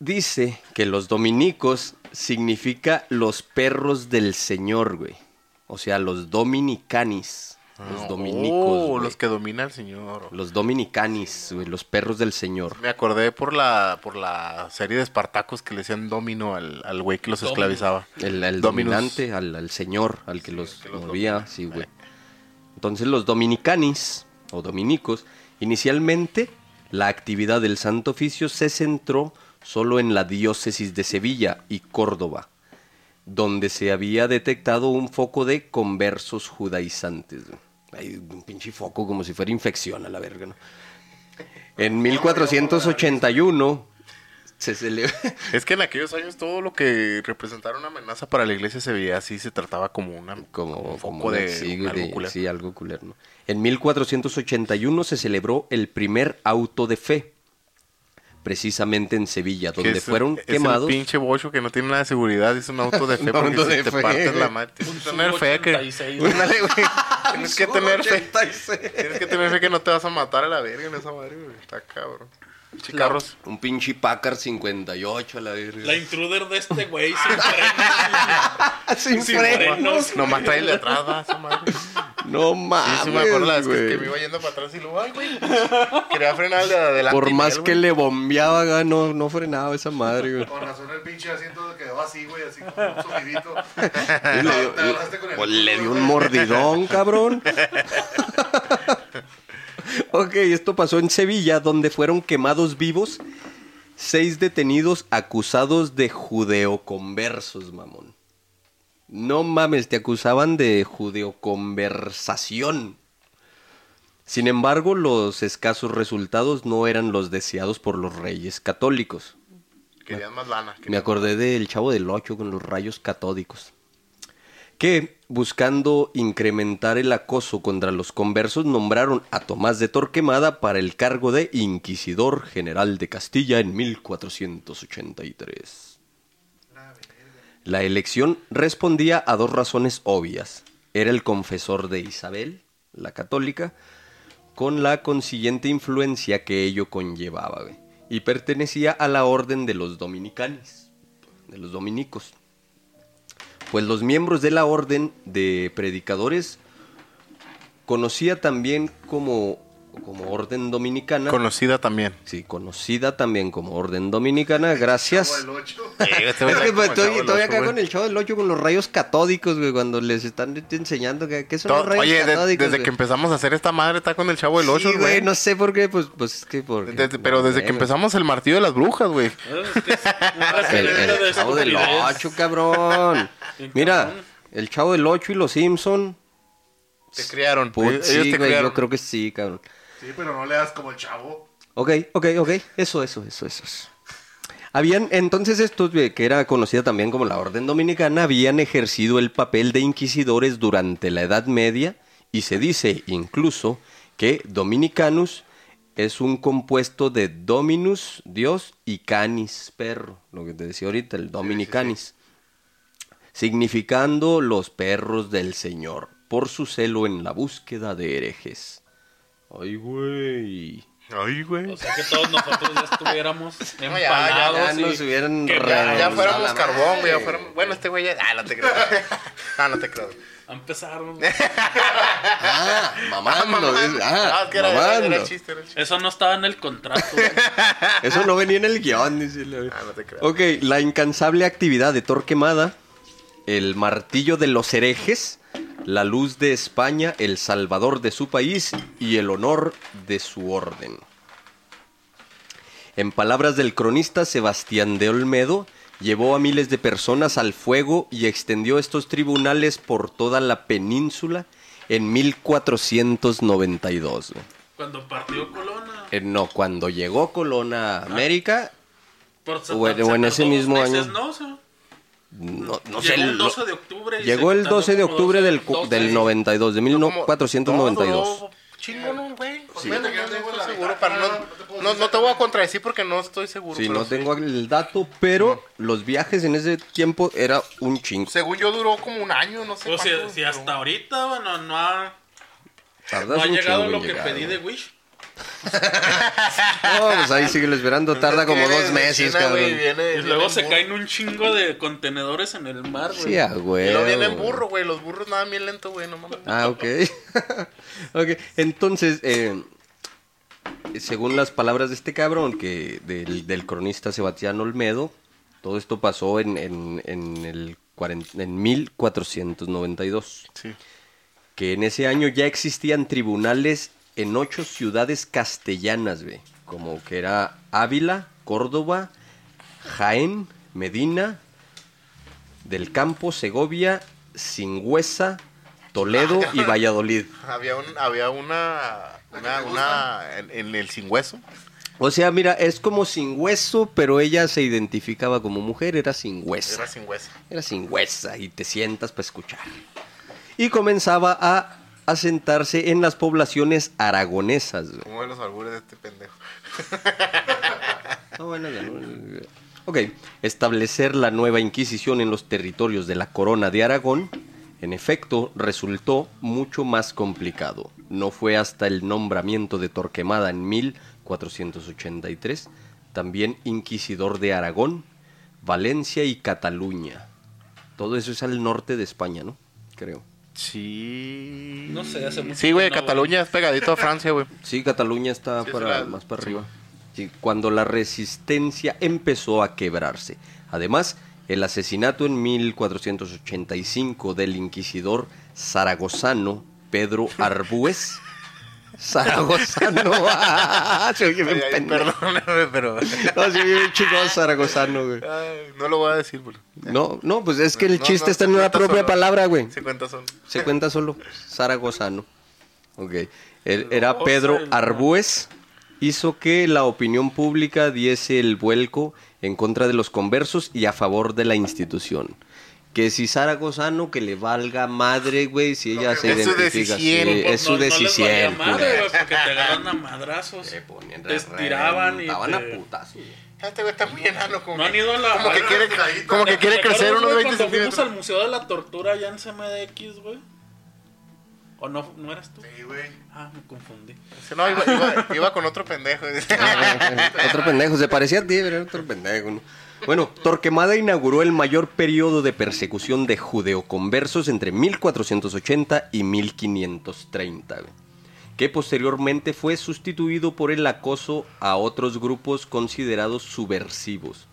Speaker 2: dice que los dominicos significa los perros del Señor, güey. O sea, los dominicanis. Los
Speaker 1: Ah,
Speaker 2: dominicos.
Speaker 1: oh, los que domina el señor.
Speaker 2: Los dominicanis, güey, los perros del Señor.
Speaker 1: Me acordé por la por la serie de Espartacos que le decían domino al, al güey que los esclavizaba.
Speaker 2: El, dominante, al, al señor, al que
Speaker 1: Sí,
Speaker 2: los
Speaker 1: que los
Speaker 2: movía,
Speaker 1: domina.
Speaker 2: sí, güey. Entonces los dominicanis, o dominicos, inicialmente la actividad del Santo Oficio se centró solo en la diócesis de Sevilla y Córdoba, donde se había detectado un foco de conversos judaizantes. Hay un pinche foco como si fuera infección a la verga, ¿no? En 1481 se celebra... *laughs*
Speaker 1: Es que en aquellos años todo lo que representara una amenaza para la iglesia se veía así, se trataba como una
Speaker 2: como,
Speaker 1: un
Speaker 2: como
Speaker 1: foco
Speaker 2: una-
Speaker 1: de
Speaker 2: sí,
Speaker 1: algo
Speaker 2: de-
Speaker 1: culero.
Speaker 2: sí, algo culero, ¿no? En 1481 se celebró el primer auto de fe, precisamente en Sevilla,
Speaker 1: Que
Speaker 2: donde
Speaker 1: es-
Speaker 2: fueron
Speaker 1: es
Speaker 2: quemados.
Speaker 1: el pinche bocho que no tiene nada de seguridad, es un auto de *laughs* fe
Speaker 2: Un
Speaker 1: porque si
Speaker 2: de
Speaker 1: te
Speaker 2: fe.
Speaker 1: partes la madre. Tienes
Speaker 3: Un
Speaker 1: que tener fe que...
Speaker 3: 86.
Speaker 1: Ándale, güey. *laughs* Tienes que tener fe.
Speaker 2: 86.
Speaker 1: Tienes que tener fe que no te vas a matar a la verga en esa madre, güey. Está cabrón. Pinche carros.
Speaker 2: Un pinche Packard 58 a la verga.
Speaker 3: La intruder de este güey *laughs* sin frenos.
Speaker 2: Sin
Speaker 3: sin
Speaker 2: frenos.
Speaker 3: frenos.
Speaker 1: Nomás trae el de atrás, va, esa madre.
Speaker 2: No
Speaker 1: Sí,
Speaker 2: mames,
Speaker 1: sí me acuerdo la vez que,
Speaker 2: güey.
Speaker 1: que me iba yendo para atrás y luego, ay, güey. Quería frenar el de adelante.
Speaker 2: Por más
Speaker 1: él,
Speaker 2: que
Speaker 1: güey.
Speaker 2: le bombeaba, ga, no, no frenaba esa madre, güey.
Speaker 4: Con razón el pinche asiento quedó así, güey, así como un sonidito. *laughs*
Speaker 2: Y le, dio-
Speaker 4: Te agarraste con el
Speaker 2: pues, le dio un mordidón, cabrón. *laughs* ok, esto pasó en Sevilla, donde fueron quemados vivos seis detenidos acusados de judeoconversos, mamón. No mames, te acusaban de judeoconversación. Sin embargo, los escasos resultados no eran los deseados por los reyes católicos.
Speaker 1: Querían más lana.
Speaker 2: Me acordé del Chavo del Ocho con los rayos catódicos. Que, buscando incrementar el acoso contra los conversos, nombraron a Tomás de Torquemada para el cargo de Inquisidor General de Castilla en 1483. La elección respondía a dos razones obvias. Era el confesor de Isabel, la católica, con la consiguiente influencia que ello conllevaba. Y pertenecía a la orden de los dominicanes, de los dominicos. Pues los miembros de la orden de predicadores conocía también como, como orden dominicana.
Speaker 1: Conocida también.
Speaker 2: sí, conocida también como orden dominicana, gracias.
Speaker 4: Como el ocho.
Speaker 2: Es que pues, estoy, estoy acá con el chavo del 8 con los rayos catódicos, güey, cuando les están enseñando que, qué son los rayos
Speaker 1: Oye, de-
Speaker 2: catódicos.
Speaker 1: desde
Speaker 2: güey.
Speaker 1: que empezamos a hacer esta madre está con el chavo del 8,
Speaker 2: Sí,
Speaker 1: güey.
Speaker 2: no sé por qué, pues, pues es que por...
Speaker 1: Desde- pero desde que empezamos el martillo de las brujas, güey.
Speaker 3: Un
Speaker 2: El, el chavo del
Speaker 3: estupidez.
Speaker 2: 8, cabrón. Mira, el chavo del 8 y los Simpson.
Speaker 1: Te criaron.
Speaker 2: Put,
Speaker 1: Ellos
Speaker 2: sí,
Speaker 1: te
Speaker 2: güey,
Speaker 1: criaron.
Speaker 2: yo creo que sí, cabrón.
Speaker 4: Sí, pero no le das como el chavo.
Speaker 2: Ok, ok, ok. Eso, eso, eso, eso. eso. Habían, entonces estos, que era conocida también como la Orden Dominicana, habían ejercido el papel de inquisidores durante la Edad Media y se dice incluso que Dominicanus es un compuesto de Dominus, Dios, y Canis, perro, lo que te decía ahorita, el Dominicanis, significando los perros del Señor, por su celo en la búsqueda de herejes. Ay, güey.
Speaker 1: Ay, güey.
Speaker 3: O sea que todos nosotros ya estuviéramos *laughs*
Speaker 1: No, ya, ya,
Speaker 3: empalados
Speaker 2: ya
Speaker 3: y
Speaker 2: nos hubieran.
Speaker 1: Ya, fuéramos carbón, güey. fuéramos- Bueno, este güey ya. Ah, no te creo. *laughs* ah, no te creo.
Speaker 3: A empezar.
Speaker 2: Ah, *laughs* mamando. ah,
Speaker 1: Ah, es que era, era,
Speaker 2: mamando.
Speaker 1: era el chiste, era el chiste.
Speaker 3: Eso no estaba en el contrato. güey.
Speaker 2: Eso no venía en el guion. dice la-
Speaker 1: Ah, no te creo.
Speaker 2: Ok, la incansable actividad de Torquemada, el martillo de los herejes, la luz de España, el salvador de su país y el honor de su orden. En palabras del cronista Sebastián de Olmedo, llevó a miles de personas al fuego y extendió estos tribunales por toda la península en 1492. güey.
Speaker 3: Cuando partió Colona.
Speaker 2: Eh, no, cuando llegó Colón a América,
Speaker 3: Por se-
Speaker 2: o en-
Speaker 3: se
Speaker 2: o en
Speaker 3: tardó
Speaker 2: ese mismo año.
Speaker 3: ¿no? O sea,
Speaker 2: no, no sé.
Speaker 3: llegó el
Speaker 2: lo-
Speaker 3: 12 de octubre.
Speaker 2: llegó el
Speaker 3: tardó
Speaker 2: 12 de octubre
Speaker 3: 12,
Speaker 2: del, cu-
Speaker 3: 12.
Speaker 2: del 92, de
Speaker 1: Como-
Speaker 2: 1492.
Speaker 1: No, no, güey.
Speaker 4: Sí.
Speaker 1: No, no
Speaker 4: te
Speaker 1: voy a contradecir porque no estoy seguro.
Speaker 2: Sí, no tengo el dato, pero los viajes en ese tiempo era un chingo.
Speaker 1: Según yo duró como un año, no sé
Speaker 3: Pues si, hasta ahorita, bueno, no ha, no ha llegado
Speaker 2: chingo
Speaker 3: lo que
Speaker 2: llegar,
Speaker 3: pedí de. Wish.
Speaker 2: No, pues ahí sigue esperando, tarda como dos meses,
Speaker 1: China,
Speaker 2: cabrón.
Speaker 1: viene-
Speaker 3: Y luego se
Speaker 1: burro.
Speaker 3: caen un chingo de contenedores en el mar, güey.
Speaker 2: Sí, a
Speaker 1: Y
Speaker 2: güey.
Speaker 1: luego viene en burro, güey. Los burros nadan bien lento, güey. No mames.
Speaker 2: Ah, ok. *laughs* ok, entonces, eh, según las palabras de este cabrón, que del, del cronista Sebastián Olmedo, todo esto pasó en, en, en el cuaren- en 1492.
Speaker 1: Sí.
Speaker 2: Que en ese año ya existían tribunales en ocho ciudades castellanas, güey. Como que era Ávila, Córdoba, Jaén, Medina, del Campo, Segovia, Singüesa, Toledo y *laughs* Valladolid.
Speaker 1: Había, un, había una, una, una en, en el sin hueso.
Speaker 2: O sea, mira, es como sin hueso, pero ella se identificaba como mujer, era sin hueso.
Speaker 1: Era sin hueso.
Speaker 2: Era sin huesa y te sientas para escuchar. Y comenzaba a asentarse en las poblaciones aragonesas. güey.
Speaker 1: Como de los albures de este pendejo.
Speaker 2: Ah, bueno, ya no- Ok, establecer la nueva Inquisición en los territorios de la Corona de Aragón, en efecto, resultó mucho más complicado. No fue hasta el nombramiento de Torquemada en 1483, también inquisidor de Aragón, Valencia y Cataluña. Todo eso es al norte de España, ¿no? Creo.
Speaker 1: Sí.
Speaker 3: No sé, hace mucho
Speaker 1: Sí, güey,
Speaker 3: no,
Speaker 1: Cataluña es pegadito a Francia, güey. *laughs*
Speaker 2: Sí, Cataluña está
Speaker 1: Sí,
Speaker 2: para,
Speaker 1: es la-
Speaker 2: más para arriba. Sí, cuando la resistencia empezó a quebrarse. Además, el asesinato en 1485 del inquisidor zaragozano Pedro Arbúez. Zaragozano. *laughs* Se oye bien
Speaker 1: Ay, ay,
Speaker 2: pendejo.
Speaker 1: Perdóname, pero.
Speaker 2: No, se oye bien chingón zaragozano, güey.
Speaker 1: Ay, no lo voy a decir, güey.
Speaker 2: No, no, pues es que el
Speaker 1: No,
Speaker 2: chiste
Speaker 1: no,
Speaker 2: está en una propia
Speaker 1: solo.
Speaker 2: palabra, güey.
Speaker 1: Se cuenta son.
Speaker 2: Se cuenta solo Zaragozano. Ok. Él- era Pedro
Speaker 3: el-
Speaker 2: Arbúez. Hizo que la opinión pública diese el vuelco en contra de los conversos y a favor de la institución. Que si Zaragozano, que le valga madre, güey, si ella se
Speaker 1: Es su
Speaker 2: identifica.
Speaker 1: decisión,
Speaker 2: sí,
Speaker 3: Pues
Speaker 2: es su
Speaker 3: no- no les valía
Speaker 2: decisión.
Speaker 3: madre, güey, porque te agarran a madrazos.
Speaker 2: Se ponían
Speaker 3: te estiraban y
Speaker 2: Estaban a
Speaker 3: te-
Speaker 2: putazos. güey.
Speaker 1: Este güey está muy enano, como
Speaker 3: No han ido a la-
Speaker 1: como que quiere, como que quiere
Speaker 3: ¿Te
Speaker 1: crecer unos
Speaker 3: güey,
Speaker 1: 20
Speaker 3: cuando fuimos
Speaker 1: centímetros.
Speaker 3: al Museo de la Tortura allá en CMDX, güey? ¿O no, no eras tú?
Speaker 4: Sí, güey.
Speaker 3: Ah, me confundí.
Speaker 1: No, iba, iba, iba con otro pendejo.
Speaker 2: otro pendejo, se parecía a ti, pero era otro pendejo. ¿no? Bueno, Torquemada inauguró el mayor periodo de persecución de judeoconversos entre 1480 y 1530, güey, que posteriormente fue sustituido por el acoso a otros grupos considerados subversivos,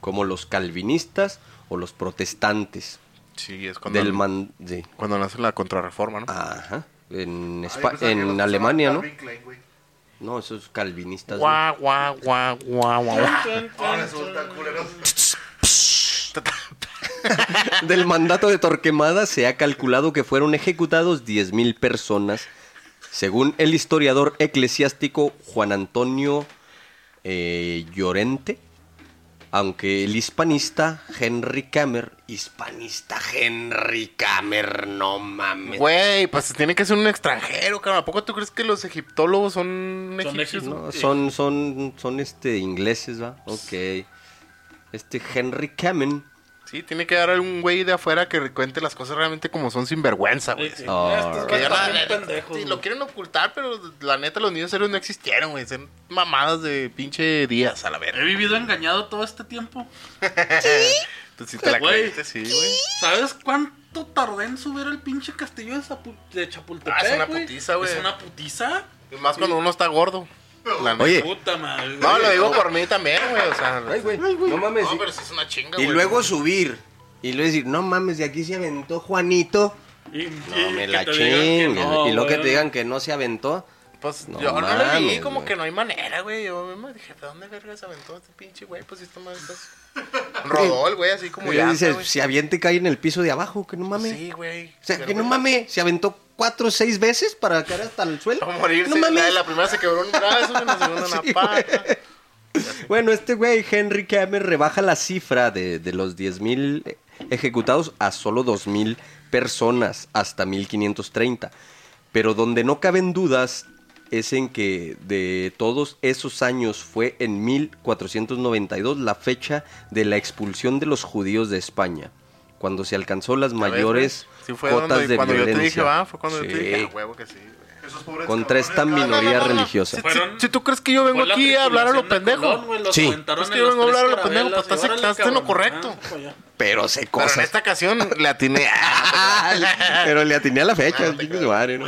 Speaker 2: como los calvinistas o los protestantes.
Speaker 1: Sí, es cuando,
Speaker 2: Del man... sí.
Speaker 1: cuando nace la contrarreforma, ¿no?
Speaker 2: Ajá. En, Espa- en Alemania, ¿no? No, esos calvinistas. güey.
Speaker 1: Guau, guau, guau, guau, guau.
Speaker 4: Ahora resulta culero. *laughs*
Speaker 2: Del mandato de Torquemada se ha calculado que fueron ejecutados 10.000 personas, según el historiador eclesiástico Juan Antonio eh, Llorente, aunque el hispanista Henry Kamer, hispanista Henry Kamer, no mames.
Speaker 1: Güey, pues tiene que ser un extranjero, cabrón. ¿A poco tú crees que los egiptólogos son,
Speaker 3: Son
Speaker 1: egipcios?
Speaker 3: egipcios.
Speaker 2: No, son, son, son este ingleses, ¿va? Ok. Este Henry Kamen.
Speaker 1: Sí, tiene que dar un güey de afuera que cuente las cosas realmente como son sin vergüenza, güey.
Speaker 3: Sí, sí. Estos
Speaker 1: Que la- la-
Speaker 3: pendejos,
Speaker 1: sí, lo quieren ocultar, pero la neta los niños héroes no existieron, güey. Son mamadas de pinche días a la
Speaker 3: He
Speaker 1: verga.
Speaker 3: vivido engañado todo este tiempo.
Speaker 1: Sí te la
Speaker 3: Güey.
Speaker 1: creíste, sí, güey.
Speaker 3: ¿Sabes cuánto tardé en subir el pinche castillo de, Zapu- de Chapultepec?
Speaker 1: Ah, es una putiza, güey.
Speaker 3: Es una putiza.
Speaker 1: Y más cuando uno está gordo.
Speaker 2: Oye,
Speaker 3: Puta madre.
Speaker 1: No, lo digo por mí también, güey. O sea,
Speaker 2: Ay, güey, no mames.
Speaker 1: No, pero sí es una chinga,
Speaker 2: Y
Speaker 1: güey.
Speaker 2: luego subir. Y luego decir, no mames, de aquí se aventó Juanito.
Speaker 3: Y,
Speaker 2: No
Speaker 3: y
Speaker 2: me
Speaker 3: que
Speaker 2: la
Speaker 3: te digan que
Speaker 2: chinguen.
Speaker 3: no,
Speaker 2: y luego que te digan que no se aventó.
Speaker 1: Pues
Speaker 2: No
Speaker 1: yo no lo vi,
Speaker 2: mames,
Speaker 1: como
Speaker 2: güey.
Speaker 1: que no hay manera, güey. Yo me dije, ¿de dónde verga se aventó este pinche güey? Pues si está mal. Pues... *laughs* Rodó el güey así como
Speaker 2: Y
Speaker 1: ya.
Speaker 2: dices, si aviente cae en el piso de abajo, que no mames.
Speaker 1: Sí, güey.
Speaker 2: O sea, que no mames. Se aventó cuatro o seis veces para caer hasta el suelo.
Speaker 1: A morirse.
Speaker 2: No
Speaker 1: la,
Speaker 2: mames.
Speaker 1: la primera se quebró un brazo, la segunda *laughs* una
Speaker 2: Sí,
Speaker 1: pata.
Speaker 2: Bueno, este güey, Henry Kamer, rebaja la cifra de, de los 10.000 ejecutados a solo 2.000 personas hasta 1530. Pero donde no caben dudas es en que de todos esos años fue en 1492 la fecha de la expulsión de los judíos de España, cuando se alcanzó las
Speaker 1: ¿Ya ves,
Speaker 2: mayores?
Speaker 1: Sí, fue
Speaker 2: cotas
Speaker 1: donde,
Speaker 2: de
Speaker 1: cuando yo
Speaker 2: violencia.
Speaker 1: te dije, va, fue cuando yo te dije, "A huevo que sí, güey.
Speaker 2: Contra esta minoría
Speaker 1: No, no, no, no.
Speaker 2: religiosa.
Speaker 1: Si,
Speaker 3: Fueron-
Speaker 1: si- si tú crees que yo vengo aquí a hablar a lo pendejo.
Speaker 3: Colón, los
Speaker 2: Sí.
Speaker 1: Es que yo vengo a hablar a lo pendejo, pues, estás-
Speaker 3: y órale,
Speaker 1: estás en lo correcto.
Speaker 3: ah, pues.
Speaker 2: Pero se
Speaker 1: Pero en
Speaker 2: cosas.
Speaker 1: esta ocasión le atiné. *laughs*
Speaker 2: Pero le atiné a la fecha, madre, ¿no?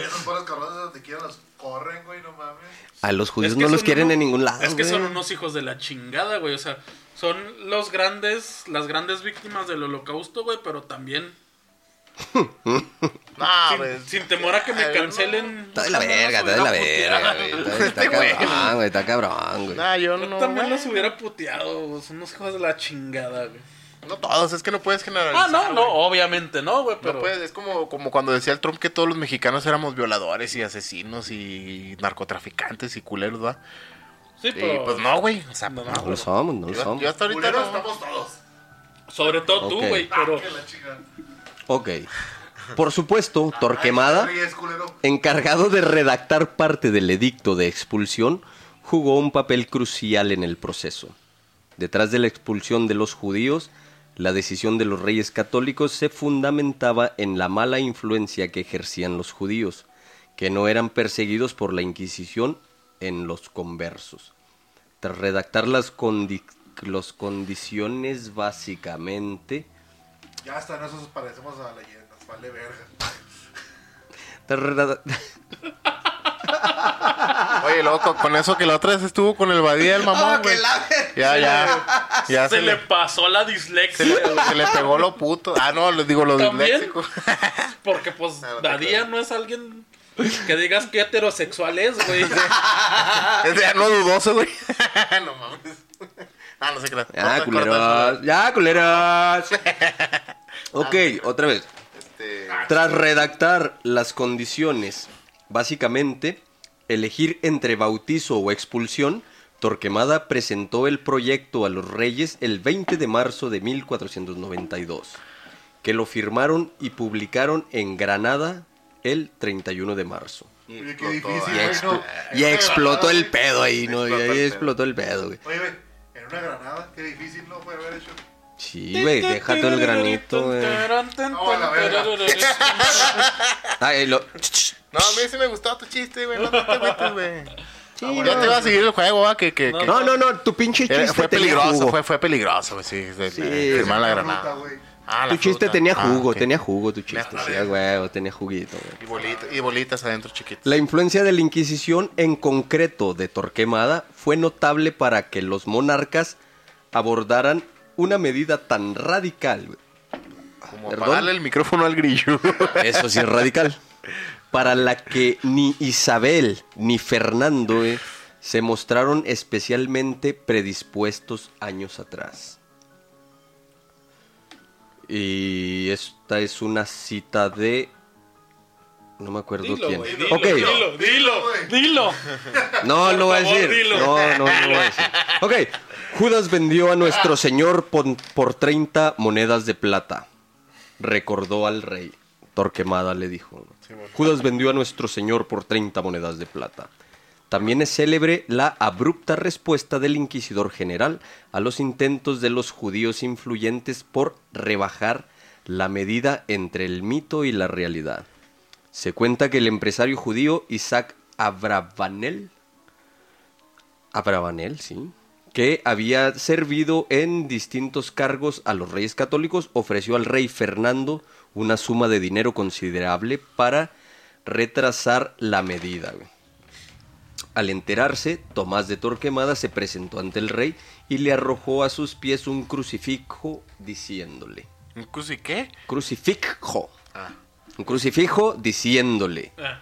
Speaker 4: Corren, güey, mames.
Speaker 2: A los judíos
Speaker 3: Es que
Speaker 2: no los quieren
Speaker 3: uno-
Speaker 2: en ningún lado.
Speaker 3: Es que son unos hijos de la chingada, güey. O sea, son los grandes, las grandes víctimas del holocausto, güey, pero también
Speaker 1: No, *laughs*
Speaker 3: sin,
Speaker 1: güey.
Speaker 3: sin temor a que me
Speaker 1: no.
Speaker 3: cancelen.
Speaker 2: Está de la verga, está de la verga, güey. Está,
Speaker 1: Este
Speaker 2: cabrón, güey, está cabrón, güey.
Speaker 1: Nah, yo
Speaker 3: Yo
Speaker 1: no.
Speaker 3: también
Speaker 1: güey.
Speaker 3: los hubiera puteado, güey, son unos hijos de la chingada, güey.
Speaker 1: No todos, es que no puedes generalizar.
Speaker 3: Ah, no, no, obviamente no, güey,
Speaker 1: No
Speaker 3: pero...
Speaker 1: puedes, es como, como cuando decía el Trump que todos los mexicanos éramos violadores y asesinos y narcotraficantes y culeros, ¿va?
Speaker 3: Sí,
Speaker 1: Y
Speaker 3: pero...
Speaker 1: pues no, güey. O sea,
Speaker 3: No,
Speaker 1: pues
Speaker 3: no,
Speaker 2: lo somos, no lo
Speaker 1: Yo,
Speaker 2: somos.
Speaker 1: yo hasta ahorita no.
Speaker 4: estamos todos.
Speaker 3: Sobre todo tú, güey, pero...
Speaker 2: Ok. Por supuesto, Torquemada, encargado de redactar parte del edicto de expulsión, jugó un papel crucial en el proceso. Detrás de la expulsión de los judíos, la decisión de los reyes católicos se fundamentaba en la mala influencia que ejercían los judíos, que no eran perseguidos por la Inquisición en los conversos. Tras redactar las, condi- los condiciones básicamente...
Speaker 4: Ya hasta nosotros parecemos a leyendas. Vale verga.
Speaker 2: tras *laughs*
Speaker 1: Oye, loco, con eso que la otra vez estuvo con el Badía, el mamón, güey. Ya, ya. Ya
Speaker 3: se,
Speaker 1: se,
Speaker 3: le
Speaker 1: le,
Speaker 3: pasó la
Speaker 1: se,
Speaker 3: dislexia,
Speaker 1: le, se le pegó lo puto. Ah, no, les digo lo
Speaker 3: ¿También?
Speaker 1: disléxico.
Speaker 3: Porque, pues,
Speaker 1: Ah,
Speaker 3: Badía no es alguien *laughs* que digas que heterosexual es, güey. *laughs*
Speaker 1: Es ya no dudoso, güey. *laughs* no mames. Ah, no sé qué.
Speaker 2: Ya, culeros. Ya, culeros. Ok, otra vez.
Speaker 1: Este,
Speaker 2: Tras redactar las condiciones, básicamente, elegir entre bautizo o expulsión, Torquemada presentó el proyecto a los reyes el 20 de marzo de 1492, que lo firmaron y publicaron en Granada el 31 de marzo.
Speaker 4: Oye, qué difícil,
Speaker 2: Y, expl-
Speaker 4: no.
Speaker 2: y explotó el pedo ahí, ¿no? Y
Speaker 1: Explotó el
Speaker 2: ahí
Speaker 1: pedo.
Speaker 2: explotó el pedo, güey.
Speaker 4: Oye, güey, en una granada, qué difícil no puede haber hecho.
Speaker 2: Sí, güey, déjate el granito, güey.
Speaker 4: No, a la verga. *laughs*
Speaker 2: Ay, lo...
Speaker 1: No, a mí sí me gustó tu chiste, güey. No te agüites, güey.
Speaker 2: Sí,
Speaker 1: Ya
Speaker 2: no.
Speaker 1: te va a seguir el juego, va, que, que,
Speaker 3: No,
Speaker 1: que-
Speaker 2: No, no, tu pinche
Speaker 1: Era-
Speaker 2: chiste
Speaker 1: fue peligroso, fue, fue peligroso, güey, sí.
Speaker 2: Sí.
Speaker 1: firmar la granada. Ah,
Speaker 2: Tu chiste
Speaker 1: fruta.
Speaker 2: tenía
Speaker 1: Ah,
Speaker 2: jugo, tenía jugo tu chiste.
Speaker 1: Tenía
Speaker 2: Sí,
Speaker 1: jugo.
Speaker 2: a huevo, tenía juguito.
Speaker 1: Y, bolita- y bolitas adentro chiquitas.
Speaker 2: La influencia de la Inquisición, en concreto de Torquemada, fue notable para que los monarcas abordaran una medida tan radical, güey.
Speaker 1: Como
Speaker 2: perdón.
Speaker 1: apagarle el micrófono al grillo. *laughs*
Speaker 2: Eso sí es radical. Para la que ni Isabel ni Fernando güey, se mostraron especialmente predispuestos años atrás. Y esta es una cita de... No me acuerdo
Speaker 3: Dilo,
Speaker 2: quién.
Speaker 3: dilo,
Speaker 2: ok.
Speaker 3: dilo, dilo, dilo.
Speaker 2: No, no voy a decir.
Speaker 3: dilo.
Speaker 2: No, no, no voy a decir. Ok. Judas vendió a nuestro señor por, por 30 monedas de plata. Recordó al rey. Torquemada le dijo. Judas vendió a nuestro señor por 30 monedas de plata. También es célebre la abrupta respuesta del inquisidor general a los intentos de los judíos influyentes por rebajar la medida entre el mito y la realidad. Se cuenta que el empresario judío Isaac Abravanel, Abravanel, sí, que había servido en distintos cargos a los reyes católicos, ofreció al rey Fernando una suma de dinero considerable para retrasar la medida. Al enterarse, Tomás de Torquemada se presentó ante el rey y le arrojó a sus pies un crucifijo diciéndole,
Speaker 1: ¿Un cruci qué?
Speaker 2: crucifijo,
Speaker 1: Ah.
Speaker 2: un crucifijo diciéndole,
Speaker 3: Ah,